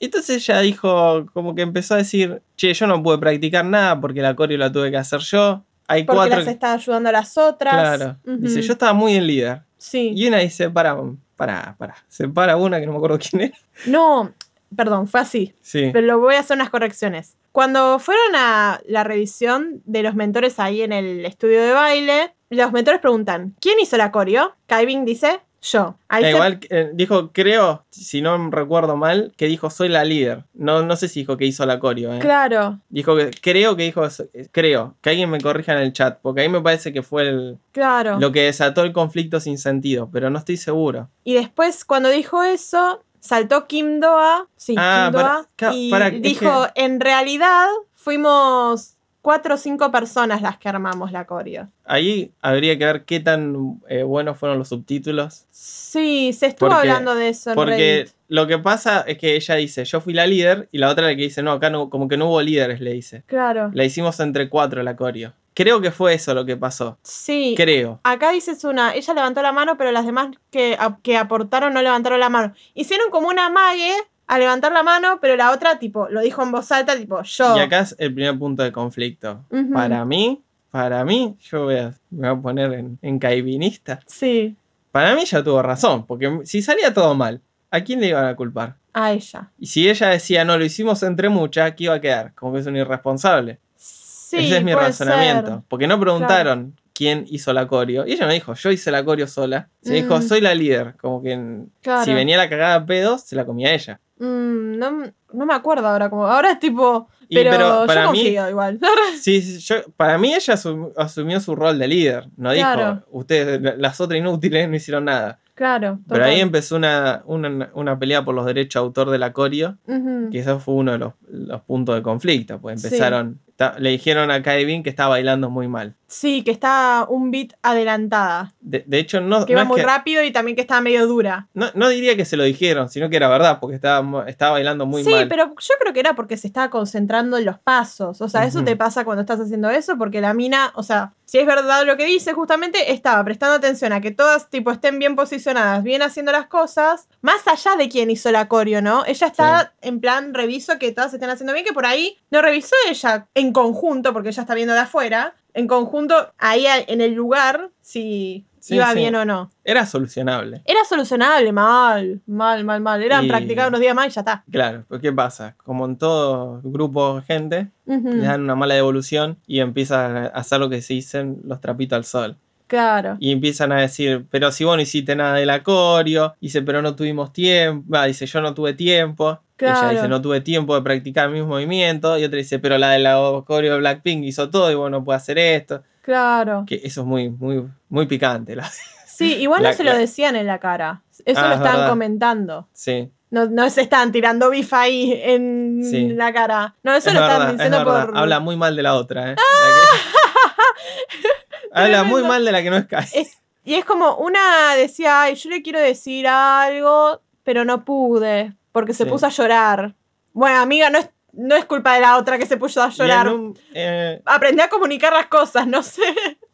Entonces ella dijo, como que empezó a decir, che, yo no pude practicar nada porque la coreo la tuve que hacer yo. Hay Porque cuatro. las está ayudando a las otras. Claro. Dice, yo estaba muy en líder. Sí. Y una dice, para, para, para. Se para una que no me acuerdo quién es. No, perdón, fue así. Sí. Pero lo voy a hacer unas correcciones. Cuando fueron a la revisión de los mentores ahí en el estudio de baile, los mentores preguntan, ¿quién hizo la coreo? Kaibin dice, yo. Se- igual, eh, dijo, creo, si no recuerdo mal, que dijo, soy la líder. No, no sé si dijo que hizo la coreo, eh. Claro, Dijo que, creo que dijo, eh, creo, que alguien me corrija en el chat, porque ahí me parece que fue el- claro. lo que desató el conflicto sin sentido, pero no estoy seguro. Y después, cuando dijo eso, saltó Kim Doa. Sí, Ah, Kim para- Doa. y para, dijo, en realidad, fuimos cuatro o cinco personas las que armamos la coreo. Ahí habría que ver qué tan eh, buenos fueron los subtítulos. Sí, se estuvo Porque- hablando de eso en Porque Reddit. lo que pasa es que ella dice, yo fui la líder, y la otra la que dice, no, acá no, como que no hubo líderes, le dice. Claro. La hicimos entre cuatro la coreo. Creo que fue eso lo que pasó. Sí. Creo. Acá dices una, ella levantó la mano, pero las demás que, a- que aportaron no levantaron la mano. Hicieron como una mague a levantar la mano, pero la otra, tipo, lo dijo en voz alta, tipo, yo. Y acá es el primer punto de conflicto. Para mí, para mí, yo voy a, me voy a poner en, en caibinista. Sí, Para mí ella tuvo razón, porque si salía todo mal, ¿a quién le iban a culpar? a ella. Y si ella decía, no, lo hicimos entre muchas, ¿qué iba a quedar? Como que es un irresponsable. Sí, Ese es mi puede razonamiento. ser. Porque no preguntaron quién hizo la coreo. Y ella no dijo, yo hice la coreo sola. Se dijo, Mm. soy la líder. Como que Claro. si venía la cagada a pedos, se la comía ella. Mm, no, no me acuerdo ahora, como, ahora es tipo, Y, pero, pero yo para mí- confío igual. <laughs> Sí, sí, yo, para mí ella asum- asumió su rol de líder. No dijo, ustedes, las otras inútiles, no hicieron nada. claro. Pero ahí empezó una, una, una pelea por los derechos de autor de la coreo. Ujú. Que eso fue uno de los, los puntos de conflicto. Pues empezaron, le dijeron a Kevin que estaba bailando muy mal. Sí, que está un beat adelantada. De, de hecho, no, Que no iba es muy que- rápido y también que estaba medio dura. no, no diría que se lo dijeron, sino que era verdad, porque estaba, estaba bailando muy sí, mal. pero yo creo que era porque se estaba concentrando en los pasos. O sea, eso te pasa cuando estás haciendo eso, porque la mina, o sea, si es verdad lo que dice, justamente estaba prestando atención a que todas, tipo, estén bien posicionadas, bien haciendo las cosas, más allá de quién hizo la coreo, ¿no? Ella está en plan, reviso que todas estén haciendo bien, que por ahí no revisó ella en conjunto, porque ella está viendo de afuera, en conjunto, ahí en el lugar, si Sí, iba bien o no. Era solucionable. Era solucionable, mal, mal, mal, mal. Eran Y- practicar unos días más y ya está. Claro, pero ¿qué pasa? Como en todo grupo de gente, Ujú, le dan una mala devolución y empiezan a hacer lo que se dicen los trapitos al sol. Claro. Y empiezan a decir, pero si vos no hiciste nada del acorio, dice, pero no tuvimos tiempo, Ah, dice, yo no tuve tiempo. Claro. Ella dice, no tuve tiempo de practicar mis movimientos. Y otra dice, pero la del acorio de Blackpink hizo todo y vos no puedes hacer esto. Claro. Que eso es muy, muy, muy picante. la- Sí, igual La- no se lo la- decían en la cara. Eso Ah, lo es estaban comentando. Sí, No, no se estaban tirando bifa ahí en Sí. la cara. No, eso es lo verdad, estaban es diciendo verdad. por. Habla muy mal de la otra, ¿eh? La que- <laughs> Habla muy mal de la que no es. Es- Y es como una decía, ay, yo le quiero decir algo, pero no pude, porque se Sí. puso a llorar. Bueno, amiga, no es, no es culpa de la otra que se puso a llorar. un, eh, Aprendí a comunicar las cosas, no sé.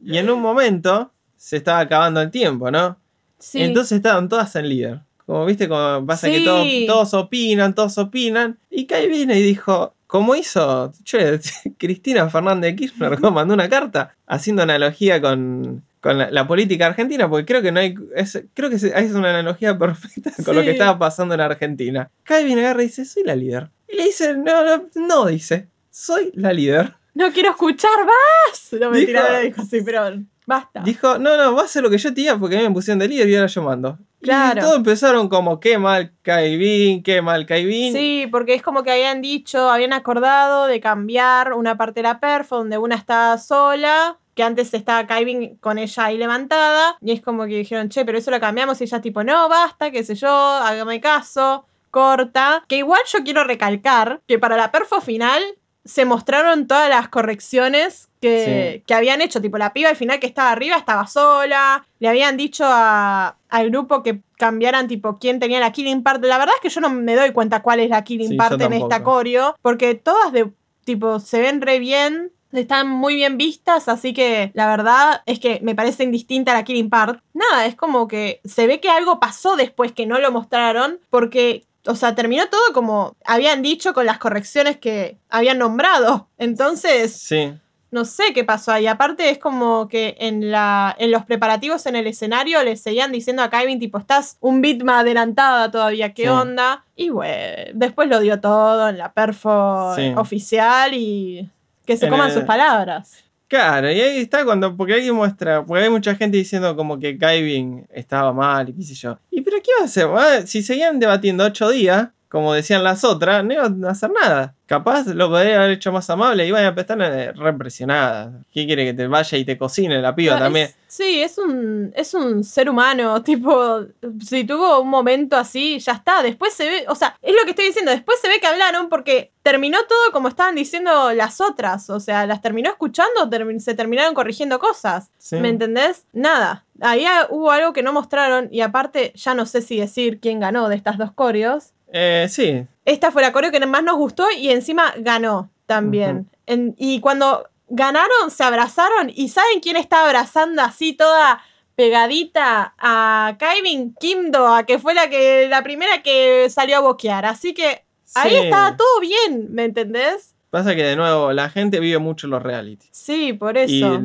y en un momento se estaba acabando el tiempo, ¿no? Sí. Entonces estaban todas en líder. Como viste, como pasa que todos, todos opinan, todos opinan. Y Kai vino y dijo, como hizo <laughs> che, Cristina Fernández de Kirchner, <laughs> mandó una carta haciendo analogía con, con la, la política argentina, porque creo que no hay. es- creo que es, es una analogía <laughs> perfecta con lo que estaba pasando en Argentina. Kai viene agarra y dice, soy la líder. Y le dice, no, no, no, dice, soy la líder. No quiero escuchar más. No, mentira, Dijo- dijo así, pero. Basta. Dijo, no, no, va a hacer lo que yo te diga porque a mí me pusieron de líder y ahora yo mando. Claro. Y todos empezaron como, qué mal Kaibin, qué mal Kaibin. Sí, porque es como que habían dicho, habían acordado de cambiar una parte de la perfo donde una estaba sola, que antes estaba Kaibin con ella ahí levantada, y es como que dijeron, che, pero eso lo cambiamos y ella tipo, no, basta, qué sé yo, hágame caso, corta. Que igual yo quiero recalcar que para la perfo final se mostraron todas las correcciones que, Sí. que habían hecho. Tipo, la piba al final que estaba arriba estaba sola. Le habían dicho a- al grupo que cambiaran, tipo, quién tenía la killing part. La verdad es que yo no me doy cuenta cuál es la killing Sí, part en esta coreo. Porque todas de, tipo, se ven re bien. Están muy bien vistas, así que la verdad es que me parece indistinta la Killing Part. Nada, es como que se ve que algo pasó después que no lo mostraron, porque, o sea, terminó todo como habían dicho con las correcciones que habían nombrado. Entonces, Sí. no sé qué pasó ahí. Aparte es como que en, la, en los preparativos en el escenario le seguían diciendo a Kevin, tipo, estás un bit más adelantada todavía, ¿qué Sí. onda? Y bueno, después lo dio todo en la perfo Sí. oficial y que se coman el- sus palabras. Claro, y ahí está cuando, porque ahí muestra, porque hay mucha gente diciendo como que Kaibin estaba mal y qué sé yo. ¿Y pero qué iba a hacer? Ah, Si seguían debatiendo ocho días, como decían las otras, no iban a hacer nada. Capaz lo podría haber hecho más amable y iban a estar eh, represionadas. ¿Qué quiere que te vaya y te cocine la piba Ah, también? es- sí, es un, es un ser humano, <laughs> tipo, si tuvo un momento así, ya está. Después se ve, o sea, es lo que estoy diciendo, después se ve que hablaron porque terminó todo como estaban diciendo las otras, o sea, las terminó escuchando, se terminaron corrigiendo cosas. Sí. ¿Me entendés? Nada. Ahí ah, hubo algo que no mostraron y aparte ya no sé si decir quién ganó de estas dos coreos. Eh, sí, Esta fue la coreo que más nos gustó y encima ganó también. En- y cuando ganaron, se abrazaron. ¿Y saben quién está abrazando así toda pegadita a Kaivin? Kimdo, a que fue la que la primera que salió a boquear. Así que ahí estaba todo bien, ¿me entendés? Pasa que de nuevo, la gente vive mucho los reality. Sí, por y, eso.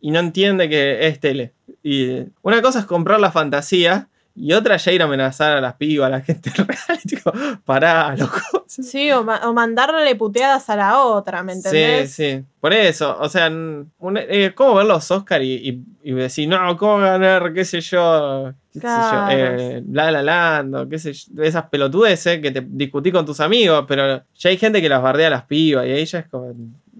y no entiende que es tele. Y una cosa es comprar la fantasía y otra ya ir a amenazar a las pibas, a la gente <laughs> real. Tipo, pará, loco. Sí, o, ma- o mandarle puteadas a la otra, ¿me Sí, entendés? sí. Por eso, o sea, un- eh, ¿cómo ver los Oscar y, y- y decir, no, ¿cómo ganar? ¿Qué sé yo? ¿Qué sé yo? Eh, la La Land, o qué sé yo, esas pelotudeces que te discutí con tus amigos, pero ya hay gente que las bardea a las pibas y ahí ya es como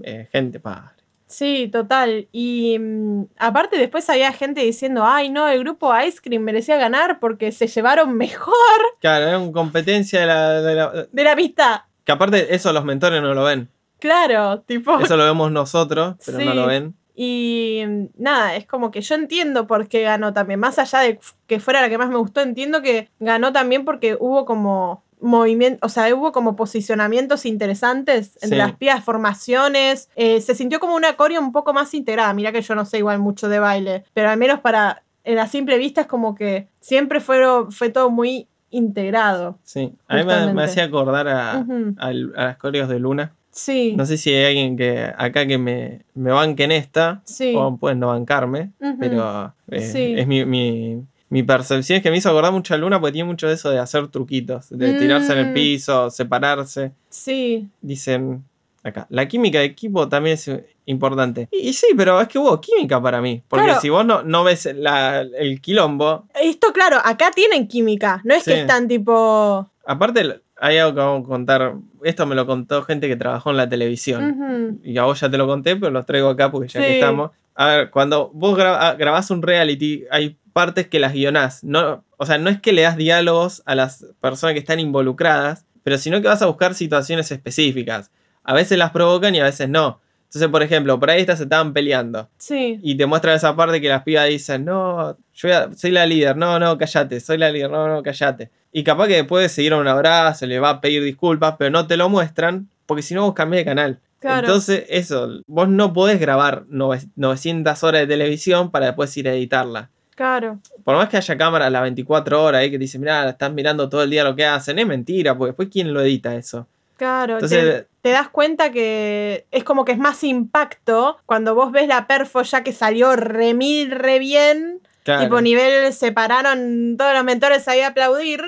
eh, gente padre. Sí, total. Y mm, aparte después había gente diciendo, ay no, el grupo Ice Cream merecía ganar porque se llevaron <laughs> mejor Claro, es una competencia de la, de la- de la pista. Que aparte eso los mentores no lo ven. Claro, tipo. Eso lo vemos nosotros, pero no lo ven. Y mm, nada, es como que yo entiendo por qué ganó también. Más allá de que fuera la que más me gustó, entiendo que ganó también porque hubo como movimiento, o sea, hubo como posicionamientos interesantes entre Sí. las pibas, formaciones. eh, se sintió como una coreo un poco más integrada. Mira que yo no sé igual mucho de baile, pero al menos para en la simple vista es como que siempre fueron, fue todo muy integrado. Sí. A mí me, me hacía acordar a, al- a las coreos de Luna. Sí, No sé si hay alguien que acá que me, me banque en esta, sí. o pueden no bancarme, pero eh, Sí. es mi, mi, mi percepción es que me hizo acordar mucho a Luna porque tiene mucho de eso de hacer truquitos, de tirarse en el Mm. piso, separarse. Sí, Dicen acá, la química de equipo también es importante. Y, y sí, pero es que hubo química para mí, porque Claro. si vos no, no ves la- el quilombo, Esto, claro, acá tienen química. No es que están tipo. aparte hay algo que vamos a contar, esto me lo contó gente que trabajó en la televisión. Y a vos ya te lo conté, pero los traigo acá porque ya Sí. que estamos. A ver, cuando vos gra- ah, grabás un reality, hay partes que las guionás. No, o sea, no es que le das diálogos a las personas que están involucradas, pero sino que vas a buscar situaciones específicas. A veces las provocan y a veces no. Entonces, por ejemplo, por ahí estas se estaban peleando. Sí. Y te muestran esa parte que las pibas dicen, no, yo a- soy la líder, no, no, callate, soy la líder, no, no, callate. Y capaz que después seguir a un abrazo, le va a pedir disculpas, pero no te lo muestran, porque si no vos cambiás de canal. Claro. Entonces, eso, vos no podés grabar nove- 900 horas de televisión para después ir a editarla. Claro. Por más que haya cámaras a las 24 horas ahí que te dicen, mirá, están mirando todo el día lo que hacen, es mentira, porque después quién lo edita eso. Claro. Entonces, te, das cuenta que es como que es más impacto cuando vos ves la perfo ya que salió re mil, re bien. claro, Tipo, nivel se pararon todos los mentores ahí a aplaudir.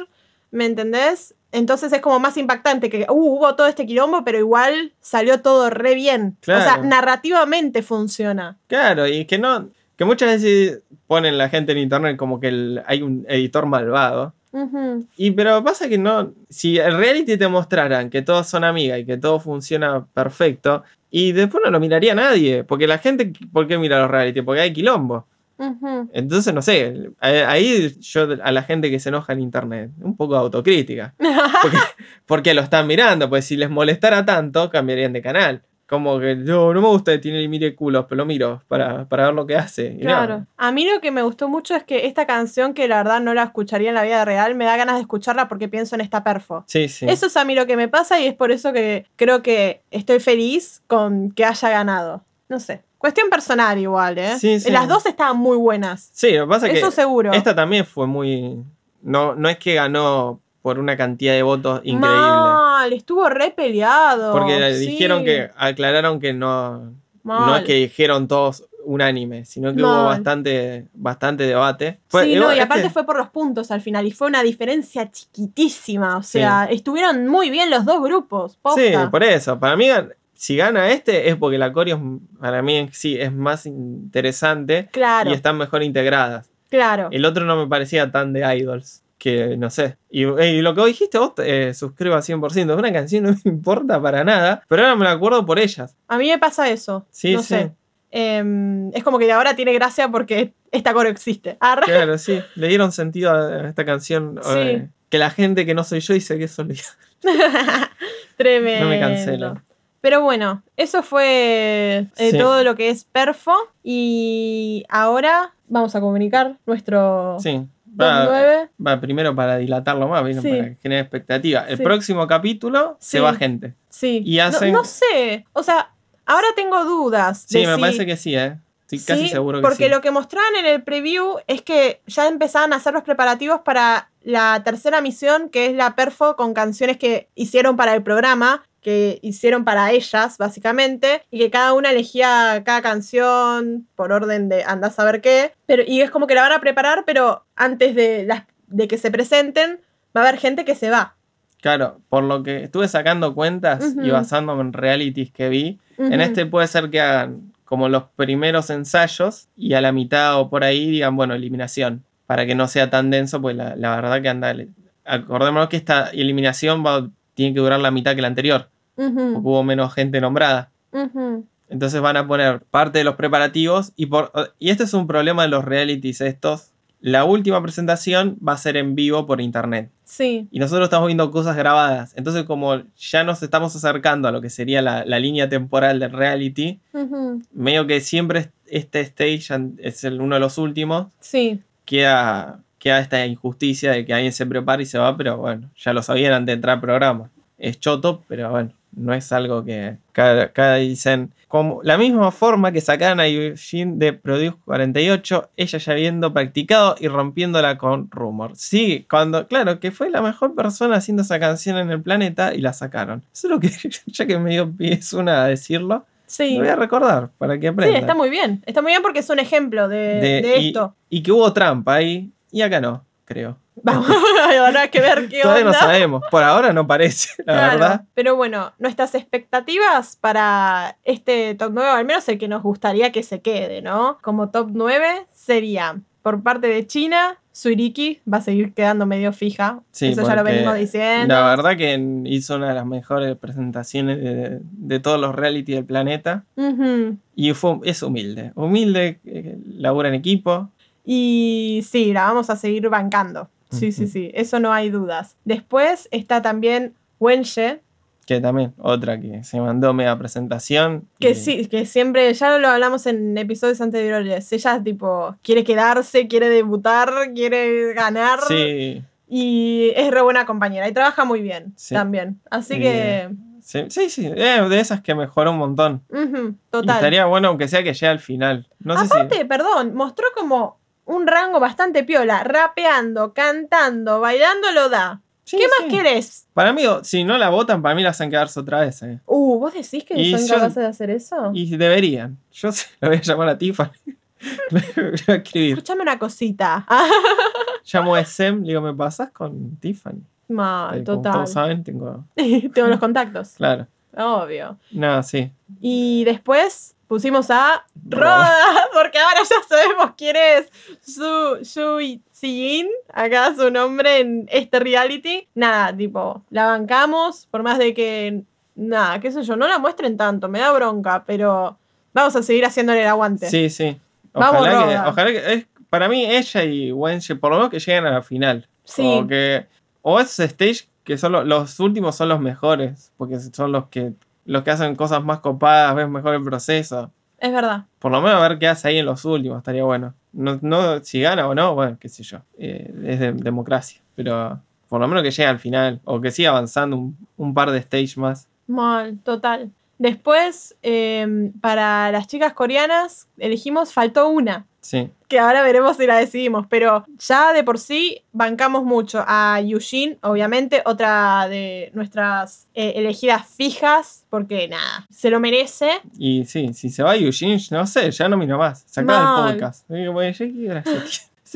¿Me entendés? Entonces es como más impactante que uh, hubo todo este quilombo, pero igual salió todo re bien. O sea, Claro. narrativamente funciona. claro, y que no, Que muchas veces ponen la gente en internet como que el- hay un editor malvado. Y pero pasa que no, si el reality te mostraran que todos son amigas y que todo funciona perfecto, y después no lo miraría nadie, porque la gente, ¿por qué mira los reality? Porque hay quilombo. Entonces, no sé, ahí yo a la gente que se enoja en internet, un poco de autocrítica. <laughs> Porque, porque lo están mirando, pues si les molestara tanto, cambiarían de canal. Como que no, no me gusta que tiene el mire culos, pero lo miro para, para ver lo que hace. Y. Claro. A mí lo que me gustó mucho es que esta canción, que la verdad no la escucharía en la vida real, me da ganas de escucharla porque pienso en esta perfo. Sí, sí. Eso es a mí lo que me pasa y es por eso que creo que estoy feliz con que haya ganado. No sé. Cuestión personal igual, ¿eh? Sí, sí. Las dos estaban muy buenas. Sí, lo que pasa es Eso que seguro. esta también fue muy... No, no es que ganó por una cantidad de votos increíble. Mal, estuvo re peleado. Porque sí. dijeron que, aclararon que no, no es que dijeron todos unánime, sino que hubo bastante, bastante debate. Fue- Sí, igual, no, y es aparte fue por los puntos al final y fue una diferencia chiquitísima. O sea, estuvieron muy bien los dos grupos. Sí, por eso. Para mí, si gana este es porque la coreo, para mí sí, es más interesante Claro, y están mejor integradas. claro. El otro no me parecía tan de idols. Que no sé. Y, y lo que vos dijiste, vos eh, suscribo a 100%. Es una canción no me importa para nada. Pero ahora me la acuerdo por ellas. A mí me pasa eso. Sí, no sí. sé. Em, es como que de ahora tiene gracia porque esta coro existe. Claro, sí. Le dieron sentido a esta canción. Sí. eh, que la gente que no soy yo dice que es. <laughs> Tremendo. No me cancelo. Pero bueno, eso fue eh, Sí. todo lo que es Perfo. Y ahora vamos a comunicar nuestro Sí. Va, 9. va primero para dilatarlo más. Sí. para generar expectativa. El Sí. próximo capítulo Sí. se va gente. Sí. Y No- hacen- no, sé. O sea, ahora tengo dudas. Sí, de me si- parece que sí, ¿eh? Estoy casi Sí, seguro que porque sí. lo que mostraban en el preview es que ya empezaban a hacer los preparativos para la tercera misión, que es la perfo con canciones que hicieron para el programa, que hicieron para ellas, básicamente, y que cada una elegía cada canción por orden de andás a saber qué. Pero, y es como que la van a preparar, pero antes de, las, de que se presenten, va a haber gente que se va. Claro, por lo que estuve sacando cuentas y basándome en realities que vi, en este puede ser que hagan como los primeros ensayos y a la mitad o por ahí digan, bueno, eliminación, para que no sea tan denso, pues la, la verdad que anda... Acordémonos que esta eliminación va, tiene que durar la mitad que la anterior, Porque hubo menos gente nombrada. Entonces van a poner parte de los preparativos y, por, y este es un problema de los realities estos. La última presentación va a ser en vivo por internet. Sí. Y nosotros estamos viendo cosas grabadas. Entonces como ya nos estamos acercando a lo que sería la, la línea temporal del reality, medio que siempre este stage es el, uno de los últimos, Sí. queda, queda esta injusticia de que alguien se prepara y se va, pero bueno, ya lo sabían antes de entrar al programa. Es choto, pero bueno, no es algo que cada, dicen. Como la misma forma que sacaron a Eugene de Produce 48, ella ya habiendo practicado y rompiéndola con Rumor. Sí, cuando, claro, que fue la mejor persona haciendo esa canción en el planeta y la sacaron. Eso es lo que, <laughs> ya que me dio pies una a decirlo, Sí. lo voy a recordar para que Sí, aprendan. está muy bien. Está muy bien porque es un ejemplo de, De- de y, esto. y que hubo trampa ahí, y acá no, creo. Vamos, <laughs> habrá que ver qué Todavía no sabemos. Por ahora no parece, la Claro, verdad. Pero bueno, nuestras expectativas para este top 9, al menos el que nos gustaría que se quede, ¿no? Como top 9 sería, por parte de China, Suiriki va a seguir quedando medio fija. Sí, Eso ya lo venimos diciendo. La verdad que hizo una de las mejores presentaciones de, de todos los reality del planeta. Y fue, es humilde. Humilde, eh, labura en equipo. Y sí, la vamos a seguir bancando. Sí, sí, sí, eso no hay dudas. Después está también Wenche, Que también, otra que se mandó media presentación. Que y- sí, que siempre, ya lo hablamos en episodios anteriores, ella tipo quiere quedarse, quiere debutar, quiere ganar Sí, y es re buena compañera y trabaja muy bien Sí. también. Así Y, que, sí, sí, sí, eh, de esas que mejoró un montón. ujú, Y total. estaría bueno aunque sea que llegue al final. No sé Aparte, si... perdón, mostró como un rango bastante piola, rapeando, cantando, bailando lo da. Sí, ¿Qué más querés? Para mí, si no la votan, para mí la hacen quedarse otra vez. eh. Uh, ¿vos decís que Y son yo- capaces de hacer eso? Y deberían. Yo la voy a llamar a Tiffany. Le <laughs> voy a escribir. Escuchame una cosita. <laughs> Llamo a Sem, le digo, ¿me pasas con Tiffany? Mal, Eh, Como total. todos saben, tengo. <laughs> Tengo los contactos. Claro. Obvio. No, sí. Y después pusimos a Roda. <laughs> Porque ahora ya sabemos quién es Su Shui Yin, acá su nombre en este reality. Nada, tipo, la bancamos, por más de que, nada, qué sé yo, no la muestren tanto, me da bronca, pero vamos a seguir haciéndole el aguante. Sí, sí. Vamos, Ojalá que, Roda. ojalá que es, para mí ella y Wenche, por lo menos que lleguen a la final. Sí. O que o esos stage que son lo- los últimos son los mejores, porque son los que los que hacen cosas más copadas, ves mejor el proceso. Es verdad. Por lo menos a ver qué hace ahí en los últimos, estaría bueno. No, no si gana o no, bueno, qué sé yo. Eh, es de- democracia. Pero por lo menos que llegue al final. O que siga avanzando un, un par de stage más. Mal, total. Después, em, para las chicas coreanas, elegimos, faltó una. Sí. que ahora veremos si la decidimos, pero ya de por sí bancamos mucho a Yushin, obviamente, otra de nuestras eh, elegidas fijas, porque nada, se lo merece. Y sí, si se va Eugene, no sé, ya no miro más. Sacá Mal. el podcast. Digo, bueno, ya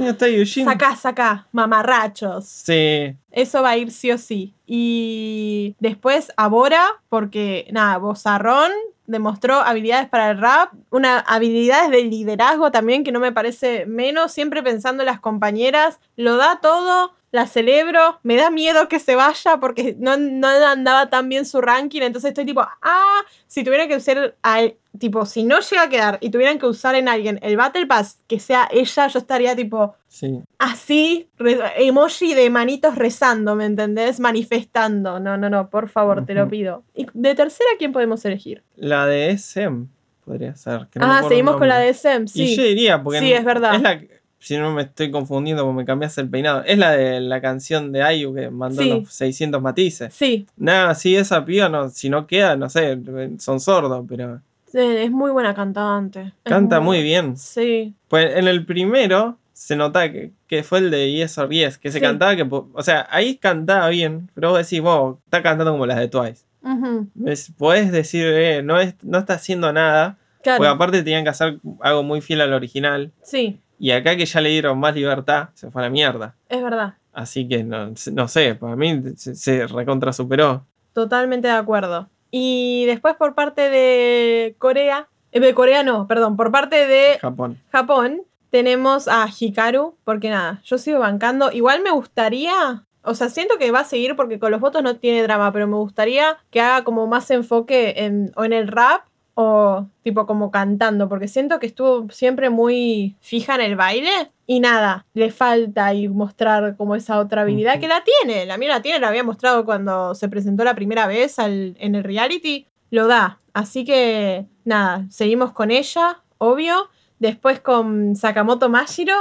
no está. Sacá, sacá, mamarrachos. Sí. Eso va a ir sí o sí. Y después a Bora, porque nada, Bozarrón demostró habilidades para el rap, una habilidades de liderazgo también que no me parece menos, siempre pensando en las compañeras, lo da todo, la celebro, me da miedo que se vaya porque no, no andaba tan bien su ranking, entonces estoy tipo, ah, si tuvieran que usar, a- tipo, si no llega a quedar y tuvieran que usar en alguien el Battle Pass, que sea ella, yo estaría tipo, Sí. así, re- emoji de manitos rezando, ¿me entendés? Manifestando. No, no, no, por favor, te lo pido. ¿Y de tercera quién podemos elegir? La de SM podría ser. que no me ah, seguimos con la de Sem, Y sí. yo diría, porque. Sí, es verdad. Es la, si no me estoy confundiendo porque me cambiaste el peinado. Es la de la canción de Ayu que mandó Sí. los 600 matices. Sí, Nada, sí, esa piba, no, si no queda, no sé, son sordos, pero eh, es muy buena cantante. Canta muy bien. Sí, Pues en el primero se nota que, que fue el de Yes or Yes, que se Sí. cantaba que, o sea, ahí cantaba bien, pero vos decís, vos, está cantando como las de Twice. Ujú, Es- Podés decir, eh, no, es, no está haciendo nada, claro. porque aparte tenían que hacer algo muy fiel al original, Sí, y acá que ya le dieron más libertad, se fue a la mierda. es verdad. Así que no, no sé, para mí se, se recontra superó. Totalmente de acuerdo. Y después por parte de Corea, eh, de Corea no, perdón, por parte de Japón. Japón tenemos a Hikaru, porque nada, yo sigo bancando. Igual me gustaría, o sea, siento que va a seguir porque con los votos no tiene drama, pero me gustaría que haga como más enfoque en, o en el rap o tipo como cantando, porque siento que estuvo siempre muy fija en el baile y nada, le falta y mostrar como esa otra habilidad que la tiene. La mía la tiene, la había mostrado cuando se presentó la primera vez al- en el reality, lo da. Así que nada, seguimos con ella, obvio. Después con Sakamoto Mashiro.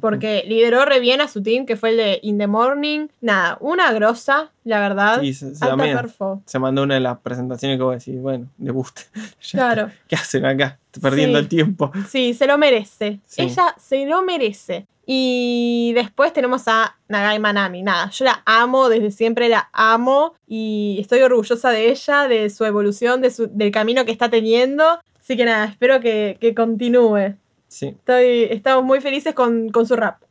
Porque lideró re bien a su team, que fue el de In the Morning. Nada, una grosa, la verdad. Y se, se se mandó una de las presentaciones que vos decís, bueno, de guste. <laughs> Ya Claro. ¿Qué hacen acá? Perdiendo Sí. el tiempo. Sí, se lo merece. Sí. Ella se lo merece. Y después tenemos a Nagai Manami. Nada, yo la amo, desde siempre la amo y estoy orgullosa de ella, de su evolución, de su- del camino que está teniendo. Así que nada, espero que, que continúe. Sí. Estoy, estamos muy felices con, con su rap,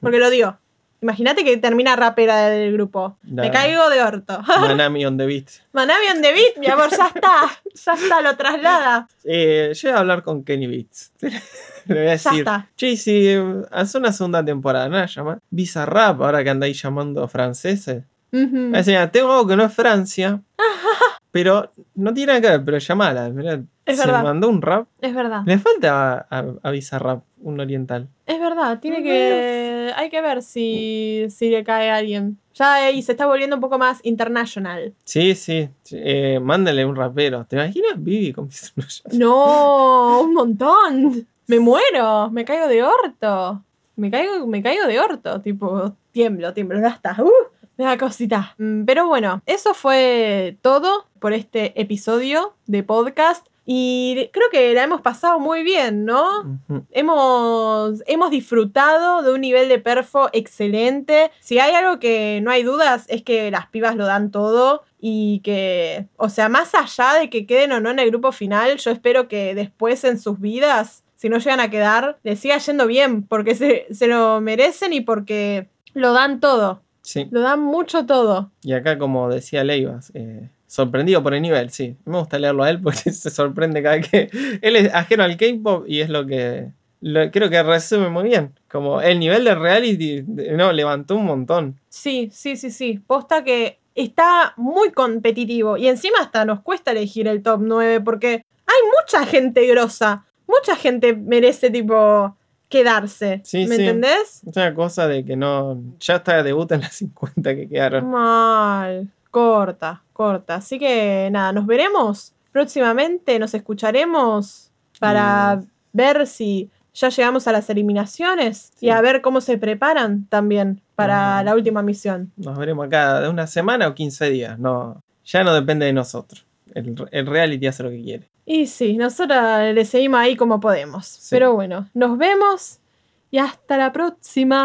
porque lo digo. Imagínate que termina rapera del grupo. Me La- caigo de orto. <laughs> Manami on the beat. Manami on the beat, mi amor, ya está. Ya está, lo traslada. Eh, yo voy a hablar con Kenny Beats. <laughs> Le voy a Ya decir, está. che, si eh, hace una segunda temporada, ¿no? Llama Bizarrap, ahora que andáis llamando franceses. Decir, "Ah, tengo algo que no es Francia, <laughs> pero no tiene nada que ver, pero llamala. mirá, Es se verdad. mandó un rap. Es verdad. Le falta a, a, a Bizarrap un oriental. Es verdad, tiene que. Hay que ver si, si le cae a alguien. Ya ahí se está volviendo un poco más international. Sí, sí. eh, mándale un rapero. ¿Te imaginas Vivi con Bizarrap? No, un montón. Me muero, me caigo de orto. Me caigo, me caigo de orto, tipo, tiemblo, tiemblo, ya está. Uh, me da cosita. Mm, Pero bueno, eso fue todo por este episodio de podcast. Y creo que la hemos pasado muy bien, ¿no? Hemos, hemos disfrutado de un nivel de perfo excelente. Si hay algo que no hay dudas es que las pibas lo dan todo y que, o sea, más allá de que queden o no en el grupo final, yo espero que después en sus vidas, si no llegan a quedar, les siga yendo bien, porque se, se lo merecen y porque lo dan todo, Sí. lo dan mucho todo. Y acá, como decía Leivas, eh, sorprendido por el nivel, sí. Me gusta leerlo a él porque <laughs> se sorprende cada vez que. <laughs> Él es ajeno al K-pop y es lo que. lo- creo que resume muy bien. Como el nivel de reality, no, levantó un montón. Sí, sí, sí, sí. Posta que está muy competitivo y encima hasta nos cuesta elegir el top 9 porque hay mucha gente grosa. Mucha gente merece tipo quedarse. Sí, ¿Me sí. entendés? Es una cosa de que no. Ya está de debut en las 50 que quedaron. Mal. Corta, corta. Así que nada, nos veremos próximamente, nos escucharemos para Y- ver si ya llegamos a las eliminaciones Sí. y a ver cómo se preparan también para la última misión. Nos veremos acá de una semana o 15 días. No, ya no depende de nosotros. El, el reality hace lo que quiere. Y sí, nosotros le seguimos ahí como podemos. Pero bueno, nos vemos y hasta la próxima.